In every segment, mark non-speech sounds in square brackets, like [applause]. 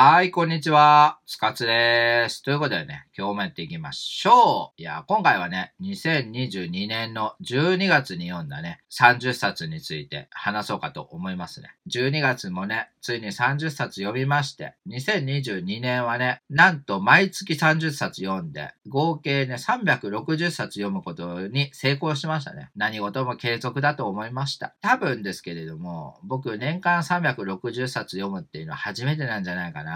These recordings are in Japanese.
はい、こんにちは。つかつです。ということでね、今日もやっていきましょう。いや、今回はね、2022年の12月に読んだね、30冊について話そうかと思いますね。12月もね、ついに30冊読みまして、2022年はね、なんと毎月30冊読んで、合計ね、360冊読むことに成功しましたね。何事も継続だと思いました。多分ですけれども、僕年間360冊読むっていうのは初めてなんじゃないかな。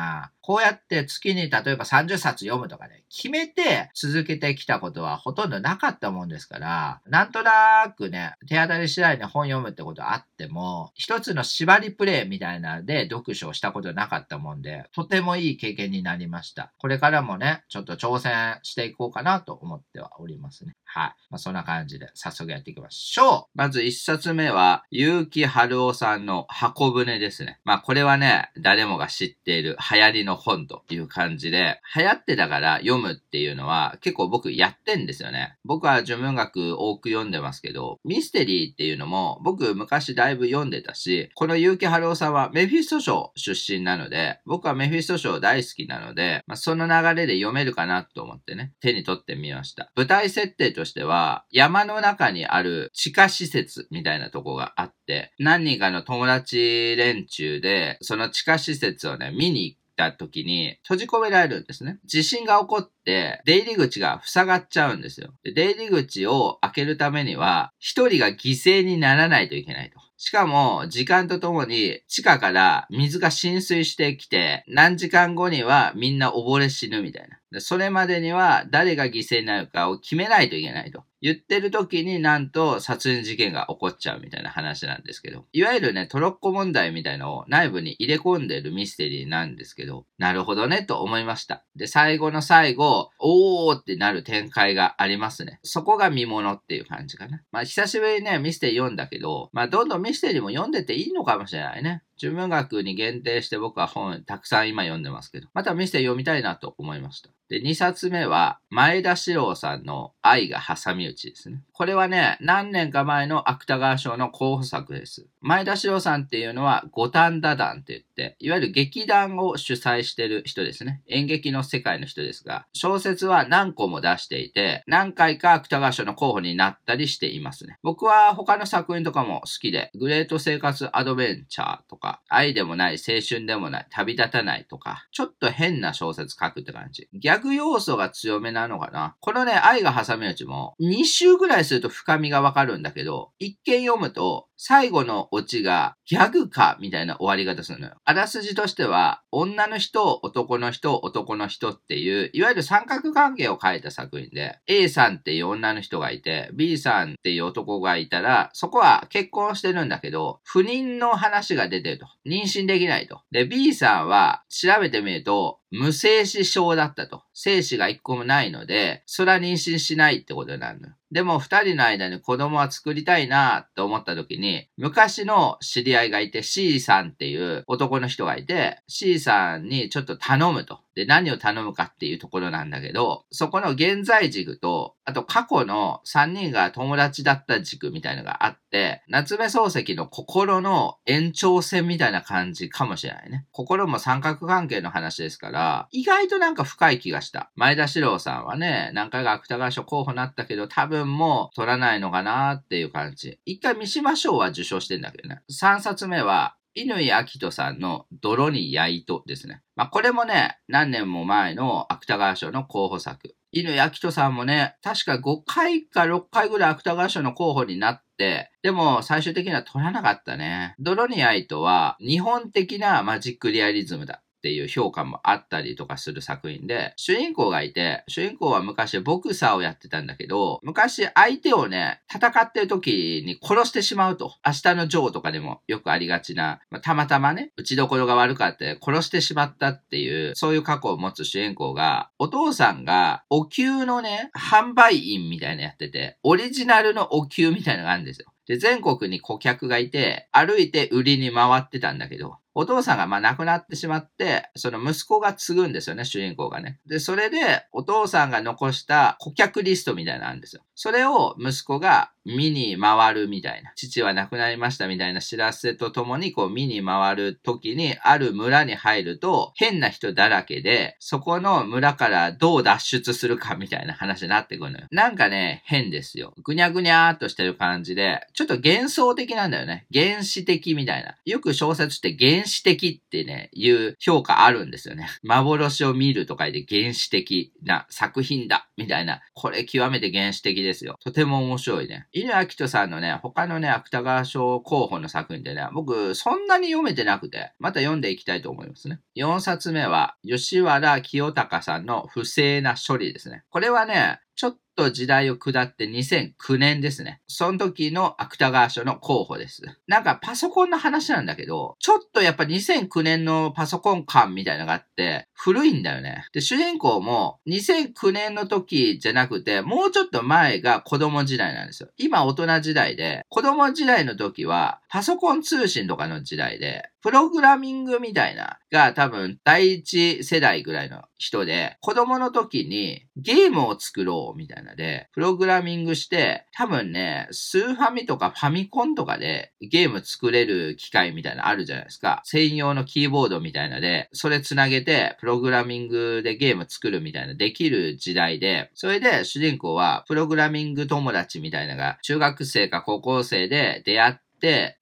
こうやって月に例えば30冊読むとかね、決めて続けてきたことはほとんどなかったもんですから、なんとなくね、手当たり次第に本読むってことはあっても、一つの縛りプレイみたいなので読書をしたことなかったもんで、とてもいい経験になりました。これからもね、ちょっと挑戦していこうかなと思ってはおりますね。はい。まあ、そんな感じで早速やっていきましょう。まず一冊目は、結城春夫さんの箱舟ですね。まあこれはね、誰もが知っている流行りの本という感じで、流行ってたから読むっていうのは結構僕やってんですよね。僕は純文学多く読んでますけど、ミステリーっていうのも僕昔だいぶ読んでたし、この結城春夫さんはメフィスト賞出身なので、僕はメフィスト賞大好きなので、まあ、その流れで読めるかなと思ってね、手に取ってみました。舞台設定ととしては、山の中にある地下施設みたいなとこがあって、何人かの友達連中で、その地下施設をね、見に行った時に閉じ込められるんですね。地震が起こって、出入り口が塞がっちゃうんですよ。で出入り口を開けるためには、一人が犠牲にならないといけないと。しかも、時間とともに地下から水が浸水してきて、何時間後にはみんな溺れ死ぬみたいな。それまでには誰が犠牲になるかを決めないといけないと。言ってる時になんと殺人事件が起こっちゃうみたいな話なんですけど、いわゆるね、トロッコ問題みたいのを内部に入れ込んでるミステリーなんですけど、なるほどねと思いました。で、最後の最後、おーってなる展開がありますね。そこが見物っていう感じかな。まあ、久しぶりにね、ミステリー読んだけど、まあ、どんどんミステリーも読んでていいのかもしれないね。純文学に限定して僕は本たくさん今読んでますけど、またミステリー読みたいなと思いました。で、2冊目は、前田史郎さんの愛が挟み撃ちですね。これはね、何年か前の芥川賞の候補作です。前田史郎さんっていうのは、五反田団って言って、いわゆる劇団を主催してる人ですね。演劇の世界の人ですが、小説は何個も出していて、何回か芥川賞の候補になったりしていますね。僕は他の作品とかも好きで、グレート生活アドベンチャーとか、愛でもない、青春でもない、旅立たないとか、ちょっと変な小説書くって感じ。ギャグ要素が強めなのかな。このね、愛が挟み撃ちも、2週ぐらいすると深みがわかるんだけど、一見読むと、最後のオチがギャグかみたいな終わり方するのよ。あらすじとしては、女の人、男の人、男の人っていう、いわゆる三角関係を書いた作品で、A さんっていう女の人がいて、B さんっていう男がいたら、そこは結婚してるんだけど、不妊の話が出てると。妊娠できないと。で、B さんは調べてみると、無精子症だったと。精子が一個もないので、それは妊娠しないってことになるのよ。でも二人の間に子供は作りたいなと思った時に、昔の知り合いがいて C さんっていう男の人がいて、C さんにちょっと頼むと。で、何を頼むかっていうところなんだけど、そこの現在軸と、あと過去の3人が友達だった軸みたいのがあって、夏目漱石の心の延長線みたいな感じかもしれないね。心も三角関係の話ですから、意外となんか深い気がした。前田史郎さんはね、何回か芥川賞候補になったけど、多分もう取らないのかなっていう感じ。一回三島賞は受賞してんだけどね。3冊目は、乾明人さんの泥に焼いとですね。まあ、これもね、何年も前の芥川賞の候補作。犬明人さんもね、確か5回か6回ぐらい芥川賞の候補になって、でも最終的には取らなかったね。ドロニアイトは日本的なマジックリアリズムだ。っていう評価もあったりとかする作品で、主人公がいて、主人公は昔ボクサーをやってたんだけど、昔相手をね、戦ってる時に殺してしまうと。明日のジョーとかでもよくありがちな、まあ、たまたまね、打ちどころが悪かって殺してしまったっていう、そういう過去を持つ主人公が、お父さんがお灸のね、販売員みたいなやってて、オリジナルのお灸みたいなのがあるんですよ。で、全国に顧客がいて、歩いて売りに回ってたんだけど、お父さんがまあ亡くなってしまって、その息子が継ぐんですよね、主人公がね。で、それでお父さんが残した顧客リストみたいなのあるんですよ。それを息子が見に回るみたいな。父は亡くなりましたみたいな知らせとともにこう見に回る時にある村に入ると変な人だらけで、そこの村からどう脱出するかみたいな話になってくるのよ。なんかね、変ですよ。ぐにゃぐにゃーっとしてる感じで、ちょっと幻想的なんだよね。原始的みたいな。よく小説って原始的ってね、いう評価あるんですよね。幻を見ると書いて原始的な作品だみたいな。これ極めて原始的ですですよ。とても面白いね。犬明人さんのね、他のね、芥川賞候補の作品でね、僕、そんなに読めてなくて、また読んでいきたいと思いますね。4冊目は、吉原清隆さんの不正な処理ですね。これはね、ちょっと時代を下って2009年ですね。その時の芥川賞の候補です。なんかパソコンの話なんだけど、ちょっとやっぱ2009年のパソコン感みたいなのがあって、古いんだよね。で、主人公も2009年の時じゃなくて、もうちょっと前が子供時代なんですよ。今大人時代で、子供時代の時はパソコン通信とかの時代で、プログラミングみたいなが多分第一世代ぐらいの人で、子供の時にゲームを作ろうみたいなで、プログラミングして、多分ね、スーファミとかファミコンとかでゲーム作れる機械みたいなあるじゃないですか。専用のキーボードみたいなで、それつなげて、プログラミングでゲーム作るみたいなできる時代で、それで主人公はプログラミング友達みたいなのが中学生か高校生で出会って、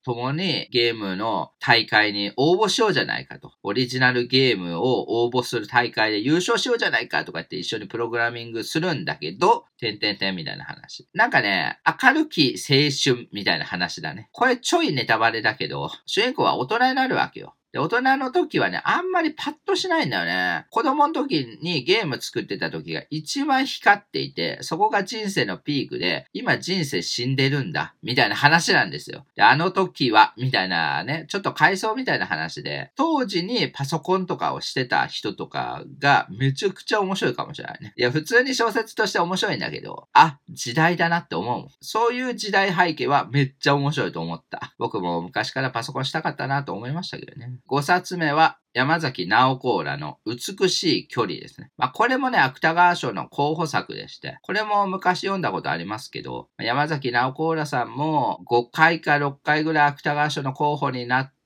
共にゲームの大会に応募しようじゃないかと。オリジナルゲームを応募する大会で優勝しようじゃないかとかって一緒にプログラミングするんだけど、てんてんてんみたいな話。なんかね、明るき青春みたいな話だね。これちょいネタバレだけど、主人公は大人になるわけよ。で、大人の時はね、あんまりパッとしないんだよね。子供の時にゲーム作ってた時が一番光っていて、そこが人生のピークで、今人生死んでるんだ、みたいな話なんですよ。で、あの時は、みたいなね、ちょっと回想みたいな話で、当時にパソコンとかをしてた人とかがめちゃくちゃ面白いかもしれないね。いや、普通に小説として面白いんだけど、あ、時代だなって思う。そういう時代背景はめっちゃ面白いと思った。僕も昔からパソコンしたかったなと思いましたけどね。5冊目は山崎直子らの美しい距離ですね。まあこれもね、芥川賞の候補作でして、これも昔読んだことありますけど、山崎直子らさんも5回か6回ぐらい芥川賞の候補になって、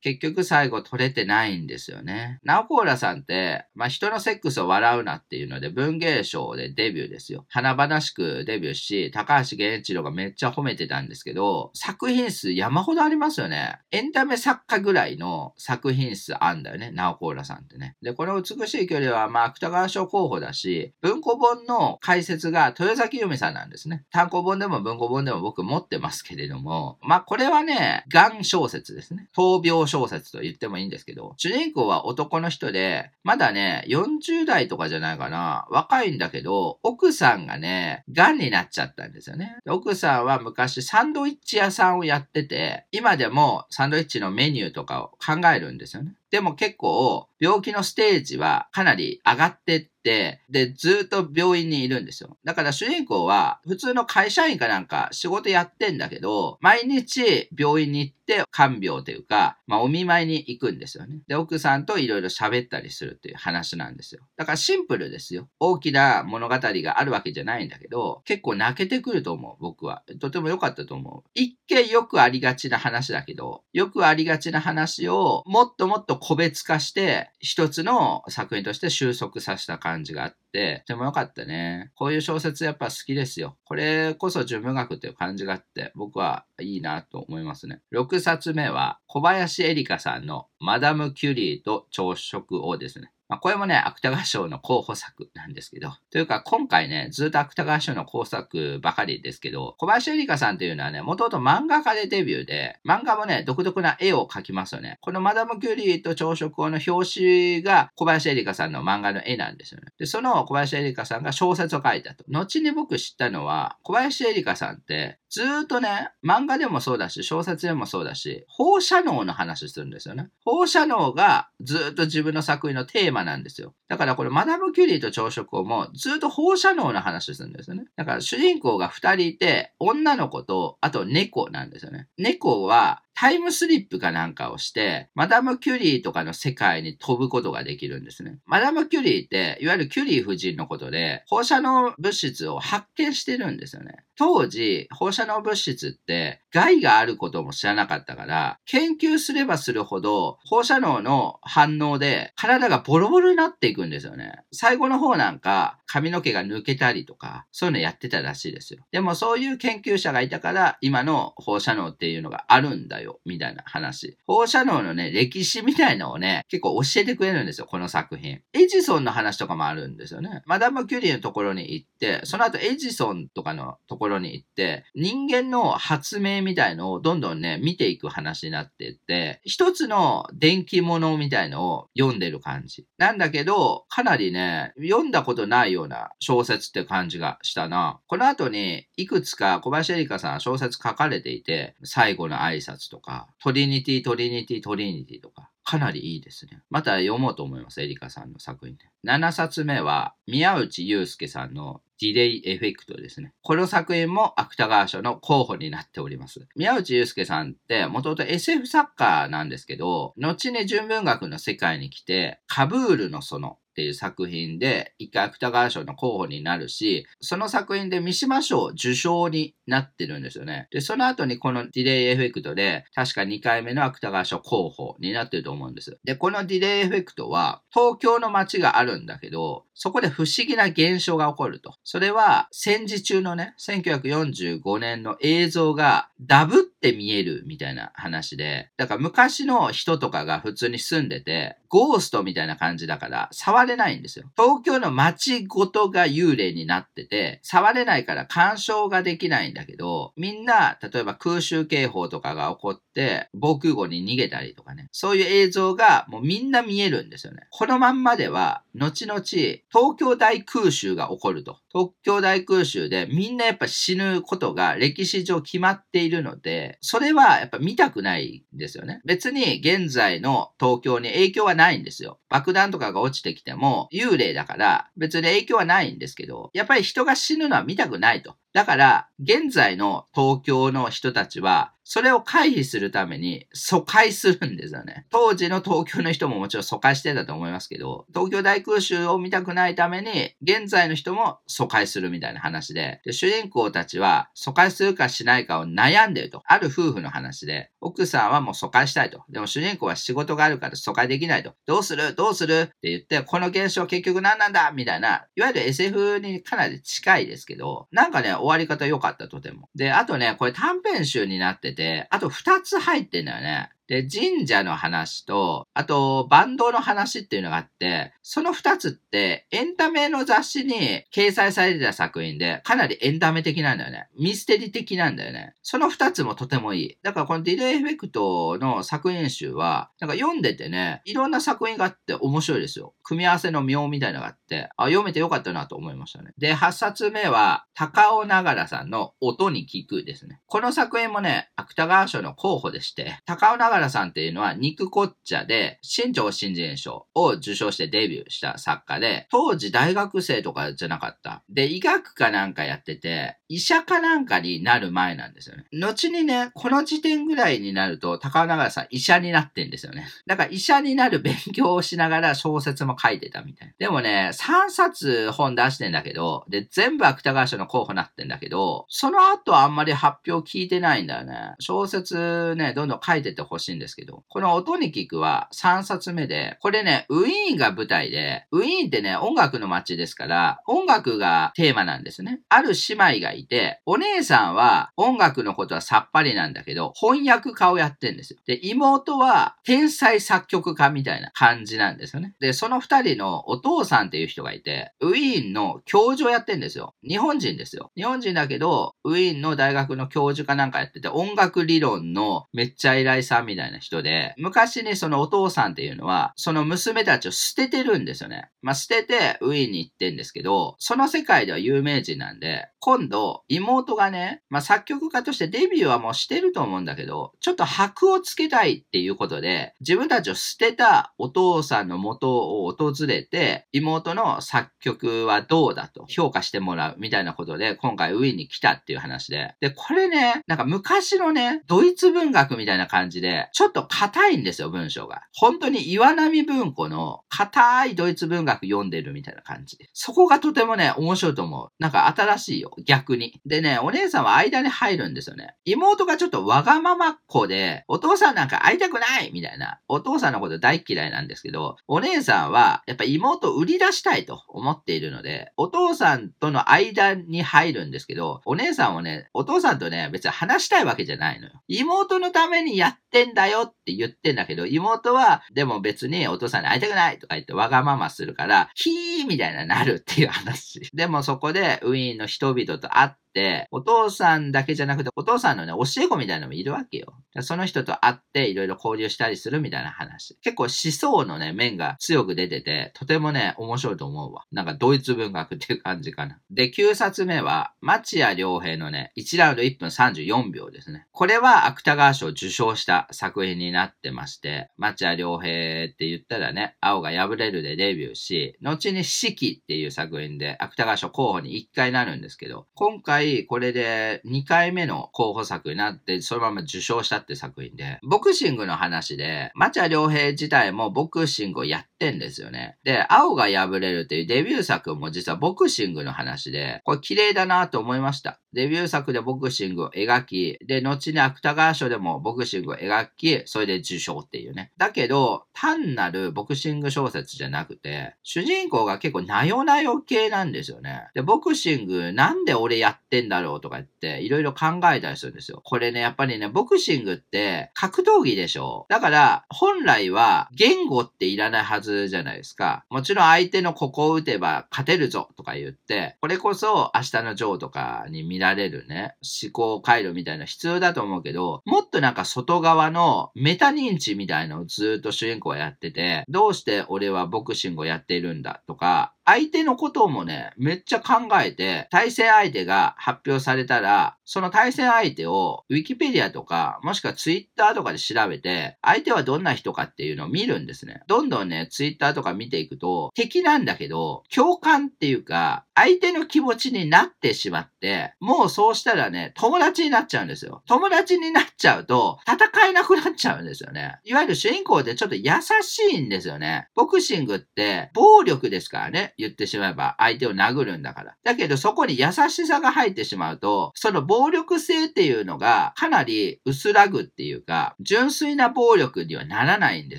結局最後取れてないんですよね。ナオコーラさんって、まあ、人のセックスを笑うなっていうので文芸賞でデビューですよ。華々しくデビューし、高橋源一郎がめっちゃ褒めてたんですけど、作品数山ほどありますよね。エンタメ作家ぐらいの作品数あんだよね、ナオコーラさんってね。で、この美しい距離は、まあ、芥川賞候補だし、文庫本の解説が豊崎由美さんなんですね。単行本でも文庫本でも僕持ってますけれども、まあ、これはね、ガン小説ですね。闘病小説と言ってもいいんですけど、主人公は男の人で、まだね、40代とかじゃないかな。若いんだけど、奥さんがね、癌になっちゃったんですよね。奥さんは昔サンドイッチ屋さんをやってて、今でもサンドイッチのメニューとかを考えるんですよね。でも結構、病気のステージはかなり上がってって、で、ずっと病院にいるんですよ。だから主人公は普通の会社員かなんか仕事やってんだけど、毎日病院に行って看病というか、まあお見舞いに行くんですよね。で、奥さんといろいろ喋ったりするっていう話なんですよ。だからシンプルですよ。大きな物語があるわけじゃないんだけど、結構泣けてくると思う、僕は。とても良かったと思う。一見よくありがちな話だけど、よくありがちな話をもっともっと個別化して、一つの作品として収束させた感じがあって、とても良かったね。こういう小説やっぱ好きですよ。これこそ純文学っていう感じがあって、僕はいいなと思いますね。6冊目は、小林エリカさんのマダム・キュリーと朝食をですね。まあ、これもね、芥川賞の候補作なんですけど。というか、今回ね、ずっと芥川賞の候補作ばかりですけど、小林絵里香さんというのはね、もともと漫画家でデビューで、漫画もね、独特な絵を描きますよね。このマダム・キュリーと朝食をの表紙が小林絵里香さんの漫画の絵なんですよね。で、その小林絵里香さんが小説を書いたと。後に僕知ったのは、小林絵里香さんってずーっとね、漫画でもそうだし、小説でもそうだし、放射能の話するんですよね。放射能がずーっと自分の作品のテーマなんですよ。だからこれ、マダム・キュリーと朝食をもずーっと放射能の話するんですよね。だから主人公が二人いて、女の子と、あと猫なんですよね。猫は、タイムスリップかなんかをして、マダム・キュリーとかの世界に飛ぶことができるんですね。マダム・キュリーって、いわゆるキュリー夫人のことで、放射能物質を発見してるんですよね。当時、放射能物質って害があることも知らなかったから、研究すればするほど放射能の反応で体がボロボロになっていくんですよね。最後の方なんか髪の毛が抜けたりとか、そういうのやってたらしいですよ。でもそういう研究者がいたから、今の放射能っていうのがあるんだよ、みたいな話。放射能のね、歴史みたいのをね、結構教えてくれるんですよ、この作品。エジソンの話とかもあるんですよね。マダム・キュリーのところに行って、その後エジソンとかのところに行って、人間の発明みたいのをどんどんね、見ていく話になっていって、一つの伝記物みたいのを読んでる感じ。なんだけど、かなりね、読んだことないような小説って感じがしたな。この後に、いくつか小林エリカさん小説書かれていて、最後の挨拶ととか、トリニティ、トリニティ、トリニティとか、かなりいいですね。また読もうと思います、エリカさんの作品で。7冊目は、宮内悠介さんのディレイエフェクトですね。この作品も芥川賞の候補になっております。宮内悠介さんって、もともと SF 作家なんですけど、後に純文学の世界に来て、カブールの園っていう作品で、一回芥川賞の候補になるし、その作品で三島賞受賞になってるんですよね。で、その後にこのディレイエフェクトで、確か2回目の芥川賞候補になってると思うんです。で、このディレイエフェクトは、東京の街があるんだけど、そこで不思議な現象が起こると。それは、戦時中のね、1945年の映像がダブってって見えるみたいな話で、だから昔の人とかが普通に住んでて、ゴーストみたいな感じだから触れないんですよ。東京の街ごとが幽霊になってて、触れないから干渉ができないんだけど、みんな、例えば空襲警報とかが起こって、防空壕に逃げたりとかね、そういう映像がもうみんな見えるんですよね。このまんまでは、後々、東京大空襲が起こると。東京大空襲でみんなやっぱ死ぬことが歴史上決まっているので、それはやっぱ見たくないんですよね。別に現在の東京に影響はないんですよ。爆弾とかが落ちてきても幽霊だから別に影響はないんですけど、やっぱり人が死ぬのは見たくないと。だから、現在の東京の人たちは、それを回避するために疎開するんですよね。[laughs] 当時の東京の人ももちろん疎開してたと思いますけど、東京大空襲を見たくないために、現在の人も疎開するみたいな話で、で主人公たちは疎開するかしないかを悩んでると。ある夫婦の話で、奥さんはもう疎開したいと。でも主人公は仕事があるから疎開できないと。どうする？どうする？って言って、この現象結局何なんだ？みたいな、いわゆる SF にかなり近いですけど、なんかね、終わり方良かったとても。で、あとね、これ短編集になってて、あと2つ入ってんだよね。で、神社の話と、あと、バンドの話っていうのがあって、その二つって、エンタメの雑誌に掲載されてた作品で、かなりエンタメ的なんだよね。ミステリ的なんだよね。その二つもとてもいい。だからこのディレイエフェクトの作品集は、なんか読んでてね、いろんな作品があって面白いですよ。組み合わせの妙みたいなのがあって、あ、読めてよかったなと思いましたね。で、8冊目は、高尾ながらさんの音に聞くですね。この作品もね、芥川賞の候補でして、高尾ながらさんっていうのは、肉こっちゃで、新庄新人賞を受賞してデビューした作家で、当時大学生とかじゃなかった。で、医学かなんかやってて、医者かなんかになる前なんですよね。後にね、この時点ぐらいになると、高尾ながらさん医者になってんですよね。だから医者になる勉強をしながら小説も書いてたみたいな。でもね、3冊本出してんだけど、で、全部芥川賞の候補になってんだけど、その後あんまり発表聞いてないんだよね。小説ね、どんどん書いててほしいしいんですけど、この音に聞くは3冊目で、これね、ウィーンが舞台で、ウィーンってね、音楽の街ですから、音楽がテーマなんですね。ある姉妹がいて、お姉さんは音楽のことはさっぱりなんだけど、翻訳家をやってんですよ。で、妹は天才作曲家みたいな感じなんですよね。で、その二人のお父さんっていう人がいて、ウィーンの教授をやってんですよ。日本人ですよ。日本人だけど、ウィーンの大学の教授かなんかやってて、音楽理論のめっちゃ偉いさんみたいなみたいな人で、昔にそのお父さんっていうのは、その娘たちを捨ててるんですよね。まあ、捨ててウィーンに行ってんですけど、その世界では有名人なんで、今度、妹がね、まあ、作曲家としてデビューはもうしてると思うんだけど、ちょっと箔をつけたいっていうことで、自分たちを捨てたお父さんの元を訪れて、妹の作曲はどうだと評価してもらうみたいなことで、今回ウィーンに来たっていう話で。で、これね、なんか昔のね、ドイツ文学みたいな感じで、ちょっと硬いんですよ、文章が。本当に岩波文庫の硬いドイツ文学読んでるみたいな感じ。そこがとてもね、面白いと思う。なんか新しいよ。逆に。でね、お姉さんは間に入るんですよね。妹がちょっとわがままっ子で、お父さんなんか会いたくないみたいな。お父さんのこと大嫌いなんですけど、お姉さんは、やっぱ妹を売り出したいと思っているので、お父さんとの間に入るんですけど、お姉さんはね、お父さんとね、別に話したいわけじゃないのよ。妹のためにやってんだよって言ってんだけど、妹は、でも別にお父さんに会いたくないとか言ってわがままするから、ヒーみたいななるっていう話。でもそこでウィーンの人々と会って、お父さんだけじゃなくて、お父さんのね、教え子みたいなのもいるわけよ。その人と会っていろいろ交流したりするみたいな話。結構思想のね、面が強く出てて、とてもね、面白いと思うわ。なんかドイツ文学っていう感じかな。で、9冊目は、町屋良平のね、1ラウンド1分34秒ですね。これは芥川賞受賞した作品になってまして、町屋良平って言ったらね、青が破れるでデビューし、後に四季っていう作品で芥川賞候補に1回なるんですけど、今回これで2回目の候補作になって、そのまま受賞したって作品で、ボクシングの話で、町屋良平自体もボクシングをやってんですよね。で、青が破れるっていうデビュー作も実はボクシングの話で、これ綺麗だなと思いました。デビュー作でボクシングを描き、で、後に芥川賞でもボクシングを描き、それで受賞っていうね。だけど、単なるボクシング小説じゃなくて、主人公が結構なよなよ系なんですよね。で、ボクシングなんで俺やってんだろうとか言って、いろいろ考えたりするんですよ。これね、やっぱりね、ボクシングって格闘技でしょだから、本来は言語っていらないはずじゃないですか。もちろん相手のここを打てば勝てるぞとか言って、これこそ明日のジョーとかに見られるね、思考回路みたいな必要だと思うけど、もっとなんか外側のメタ認知みたいのをずっと主人公はやってて、どうして俺はボクシングをやっているんだとか、相手のこともね、めっちゃ考えて、対戦相手が発表されたら、その対戦相手を Wikipedia とか、もしくは Twitter とかで調べて、相手はどんな人かっていうのを見るんですね。どんどんね、Twitter とか見ていくと、敵なんだけど、共感っていうか、相手の気持ちになってしまって、もうそうしたらね、友達になっちゃうんですよ。友達になっちゃうと、戦えなくなっちゃうんですよね。いわゆる主人公ってちょっと優しいんですよね。ボクシングって暴力ですからね。言ってしまえば相手を殴るんだから。だけどそこに優しさが入ってしまうと、その暴力性っていうのがかなり薄らぐっていうか、純粋な暴力にはならないんで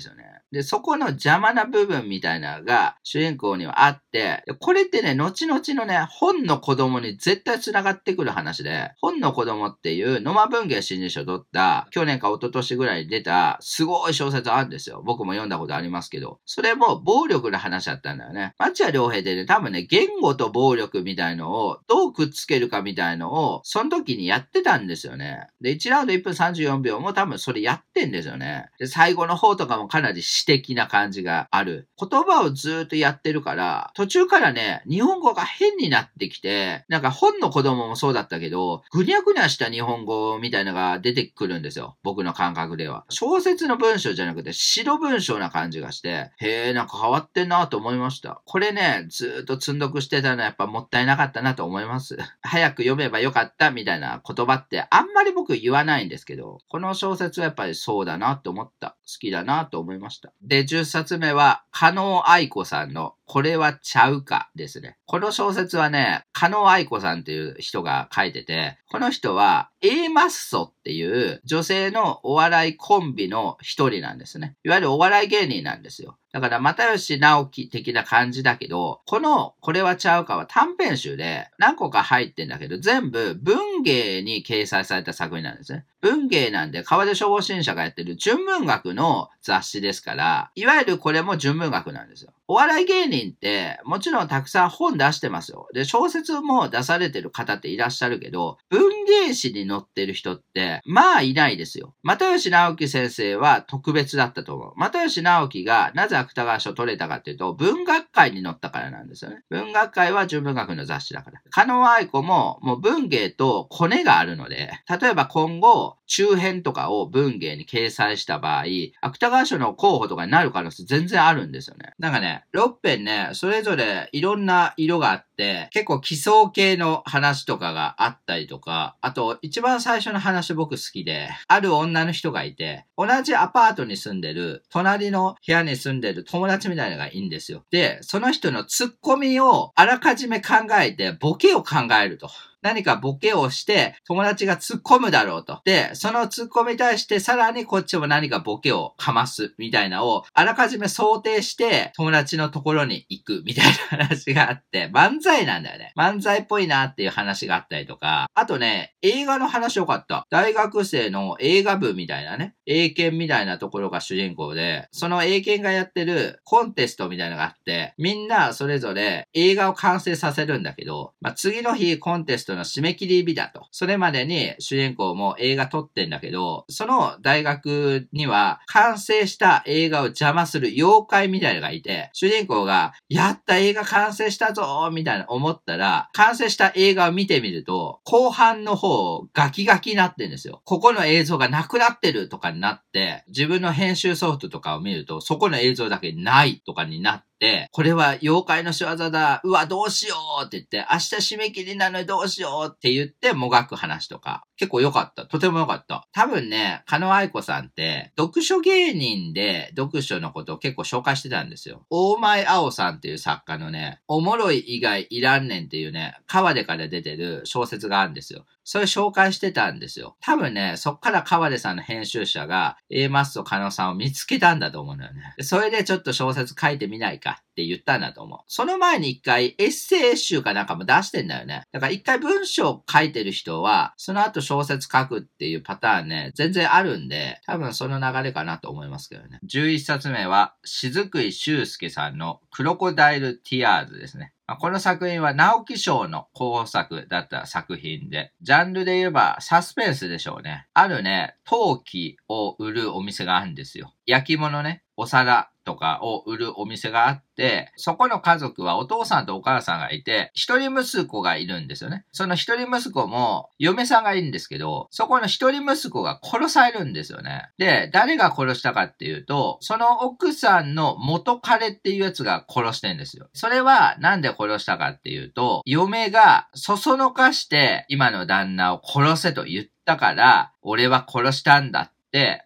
すよね。で、そこの邪魔な部分みたいなのが主人公にはあって、これってね、後々のね、本の子供に絶対繋がってくる話で、本の子供っていう野間文芸新人賞取った、去年か一昨年ぐらいに出た、すごい小説あるんですよ。僕も読んだことありますけど、それも暴力の話だったんだよね。町屋良平でね、多分ね、言語と暴力みたいのをどうくっつけるかみたいのを、その時にやってたんですよね。で、1ラウンド1分34秒も多分それやってんですよね。で、最後の方とかもかなり詩的な感じがある。言葉をずっとやってるから、途中からね、日本語が変になってきて、なんか本の子供もそうだったけど、ぐにゃぐにゃした日本語みたいのが出てくるんですよ。僕の感覚では。小説の文章じゃなくて、白文章な感じがして、へえ、なんか変わってんなと思いました。これね、ずっと積んどくしてたのはやっぱもったいなかったなと思います。[laughs] 早く読めばよかったみたいな言葉ってあんまり僕言わないんですけど、この小説はやっぱりそうだなと思った。好きだなと思いました。で、10冊目は、加納愛子さんのこれはちゃうかですね。この小説はね、加納愛子さんっていう人が書いてて、この人は A マッソっていう女性のお笑いコンビの一人なんですね。いわゆるお笑い芸人なんですよ。だから、又吉直樹的な感じだけど、この、これはちゃうかは短編集で何個か入ってんだけど、全部文芸に掲載された作品なんですね。文芸なんで、川出消防新社がやってる純文学の雑誌ですから、いわゆるこれも純文学なんですよ。お笑い芸人って、もちろんたくさん本出してますよ。で、小説も出されてる方っていらっしゃるけど、文芸誌に載ってる人って、まあいないですよ。又吉直樹先生は特別だったと思う。又吉直樹がなぜ芥川賞取れたかっていうと、文学界に載ったからなんですよね。文学界は純文学の雑誌だから。加納愛子も、もう文芸とコネがあるので、例えば今後、中編とかを文芸に掲載した場合、芥川賞の候補とかになる可能性全然あるんですよね。なんかね、6編ね、それぞれいろんな色があって、結構奇想系の話とかがあったりとか、あと一番最初の話僕好きで、ある女の人がいて、同じアパートに住んでる、隣の部屋に住んでる友達みたいなのがいいんですよ。で、その人のツッコミをあらかじめ考えて、ボケを考えると。何かボケをして友達が突っ込むだろうと。で、その突っ込みに対してさらにこっちも何かボケをかますみたいなをあらかじめ想定して友達のところに行くみたいな話があって、漫才なんだよね。漫才っぽいなっていう話があったりとか、あとね、映画の話よかった。大学生の映画部みたいなね、英検みたいなところが主人公で、その英検がやってるコンテストみたいなのがあって、みんなそれぞれ映画を完成させるんだけど、まあ、次の日コンテストトの締め切り日だと。それまでに主人公も映画撮ってんだけど、その大学には完成した映画を邪魔する妖怪みたいなのがいて、主人公が、やった映画完成したぞみたいな思ったら、完成した映画を見てみると、後半の方ガキガキになってんですよ。ここの映像がなくなってるとかになって、自分の編集ソフトとかを見ると、そこの映像だけないとかになって、、これは妖怪の仕業だ。うわ、どうしようって言って、明日締め切りなのにどうしようって言ってもがく話とか、結構良かった。とても良かった。多分ね、加野愛子さんって、読書芸人で読書のことを結構紹介してたんですよ。大前青さんっていう作家のね、おもろい以外いらんねんっていうね、川でから出てる小説があるんですよ。それ紹介してたんですよ。多分ね、そっから川出さんの編集者が A マスと加納さんを見つけたんだと思うんだよね。それでちょっと小説書いてみないかって言ったんだと思う。その前に一回エッセイ集かなんかも出してんだよね。だから一回文章書いてる人は、その後小説書くっていうパターンね、全然あるんで、多分その流れかなと思いますけどね。11冊目は、雫井修介さんのクロコダイルティアーズですね。この作品は直木賞の候補作だった作品で、ジャンルで言えばサスペンスでしょうね。あるね、陶器を売るお店があるんですよ。焼き物ね、お皿とかを売るお店があって、そこの家族はお父さんとお母さんがいて、一人息子がいるんですよね。その一人息子も嫁さんがいるんですけど、そこの一人息子が殺されるんですよね。で、誰が殺したかっていうと、その奥さんの元彼っていうやつが殺してんですよ。それはなんで殺したかっていうと、嫁がそそのかして今の旦那を殺せと言ったから、俺は殺したんだって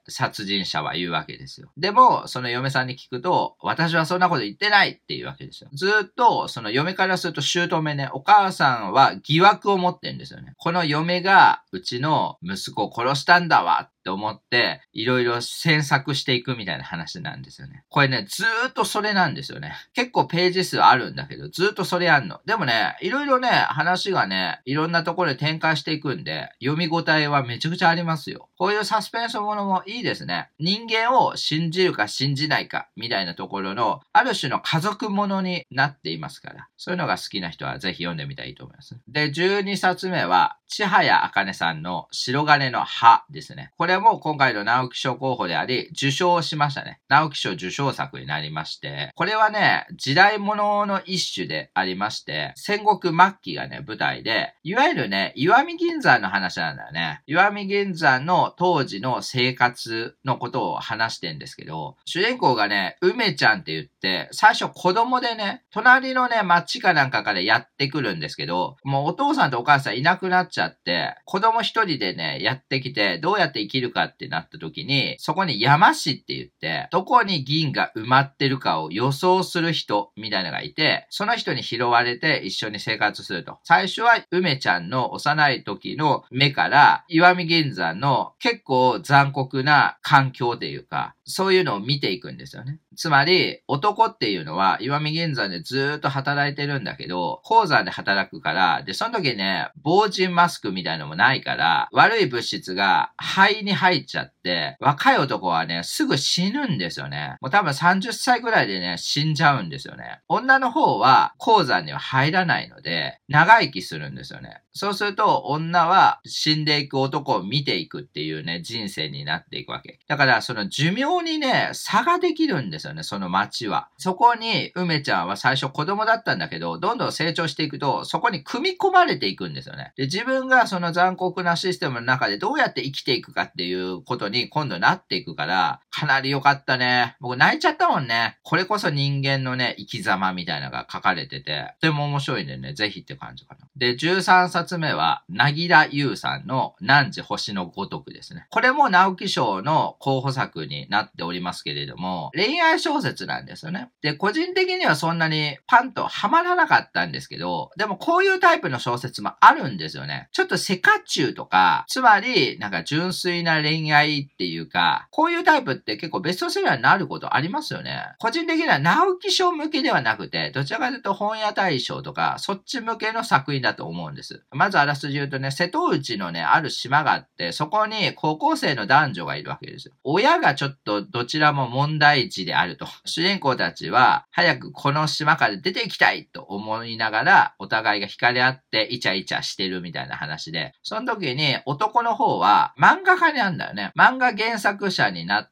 殺人者は言うわけですよ。でも、その嫁さんに聞くと、私はそんなこと言ってないっていうわけですよ。ずっと、その嫁からすると姑ね、お母さんは疑惑を持ってるんですよね。この嫁が、うちの息子を殺したんだわって思って、いろいろ詮索していくみたいな話なんですよね。これね、ずーっとそれなんですよね。結構ページ数あるんだけど、ずーっとそれやんの。でもね、いろいろね、話がね、いろんなところで展開していくんで、読み応えはめちゃくちゃありますよ。こういうサスペンスものもいいですね。人間を信じるか信じないか、みたいなところの、ある種の家族ものになっていますから、そういうのが好きな人はぜひ読んでみたらいいと思います。で、12冊目は、千早茜さんの白金の葉ですね。これれも今回の直木賞候補であり、受賞しましたね。直木賞受賞作になりまして、これはね、時代物の一種でありまして、戦国末期がね、舞台で、いわゆるね、石見銀山の話なんだよね。石見銀山の当時の生活のことを話してんですけど、主人公がね、梅ちゃんって言って、最初子供でね、隣のね、町かなんかからやってくるんですけど、もうお父さんとお母さんいなくなっちゃって、子供一人でね、やってきて、どうやって生きるかってなった時に、そこに山市って言って、どこに銀が埋まってるかを予想する人みたいなのがいて、その人に拾われて一緒に生活すると。最初は梅ちゃんの幼い時の目から、石見銀山の結構残酷な環境というか、そういうのを見ていくんですよね。つまり、男っていうのは、岩見銀山でずっと働いてるんだけど、鉱山で働くから、で、その時ね、防塵マスクみたいのもないから、悪い物質が肺に入っちゃって、若い男はね、すぐ死ぬんですよね。もう多分30歳ぐらいでね、死んじゃうんですよね。女の方は鉱山には入らないので、長生きするんですよね。そうすると、女は死んでいく男を見ていくっていうね、人生になっていくわけ。だから、その寿命にね、差ができるんですよね、その街は。そこに、梅ちゃんは最初子供だったんだけど、どんどん成長していくと、そこに組み込まれていくんですよね。で、自分がその残酷なシステムの中でどうやって生きていくかっていうことに今度なっていくから、かなり良かったね。僕泣いちゃったもんね。これこそ人間のね、生き様みたいなのが書かれてて、とても面白いんでね、ぜひって感じかな。で、13冊目は、なぎらゆうさんの何時星のごとくですね。これも直木賞の候補作になっておりますけれども、恋愛小説なんですよね。で、個人的にはそんなにパンとはまらなかったんですけど、でもこういうタイプの小説もあるんですよね。ちょっとセカチュウとか、つまり、なんか純粋な恋愛っていうか、こういうタイプって結構ベストセラーになることありますよね。個人的には直木賞向けではなくて、どちらかというと本屋大賞とか、そっち向けの作品だと思うんです。まずあらすじ言うとね、瀬戸内のね、ある島があって、そこに高校生の男女がいるわけですよ。親がちょっとどちらも問題児であると。主人公たちは、早くこの島から出ていきたいと思いながら、お互いが惹かれ合ってイチャイチャしてるみたいな話で、その時に男の方は漫画家になるんだよね。漫画原作者になって、、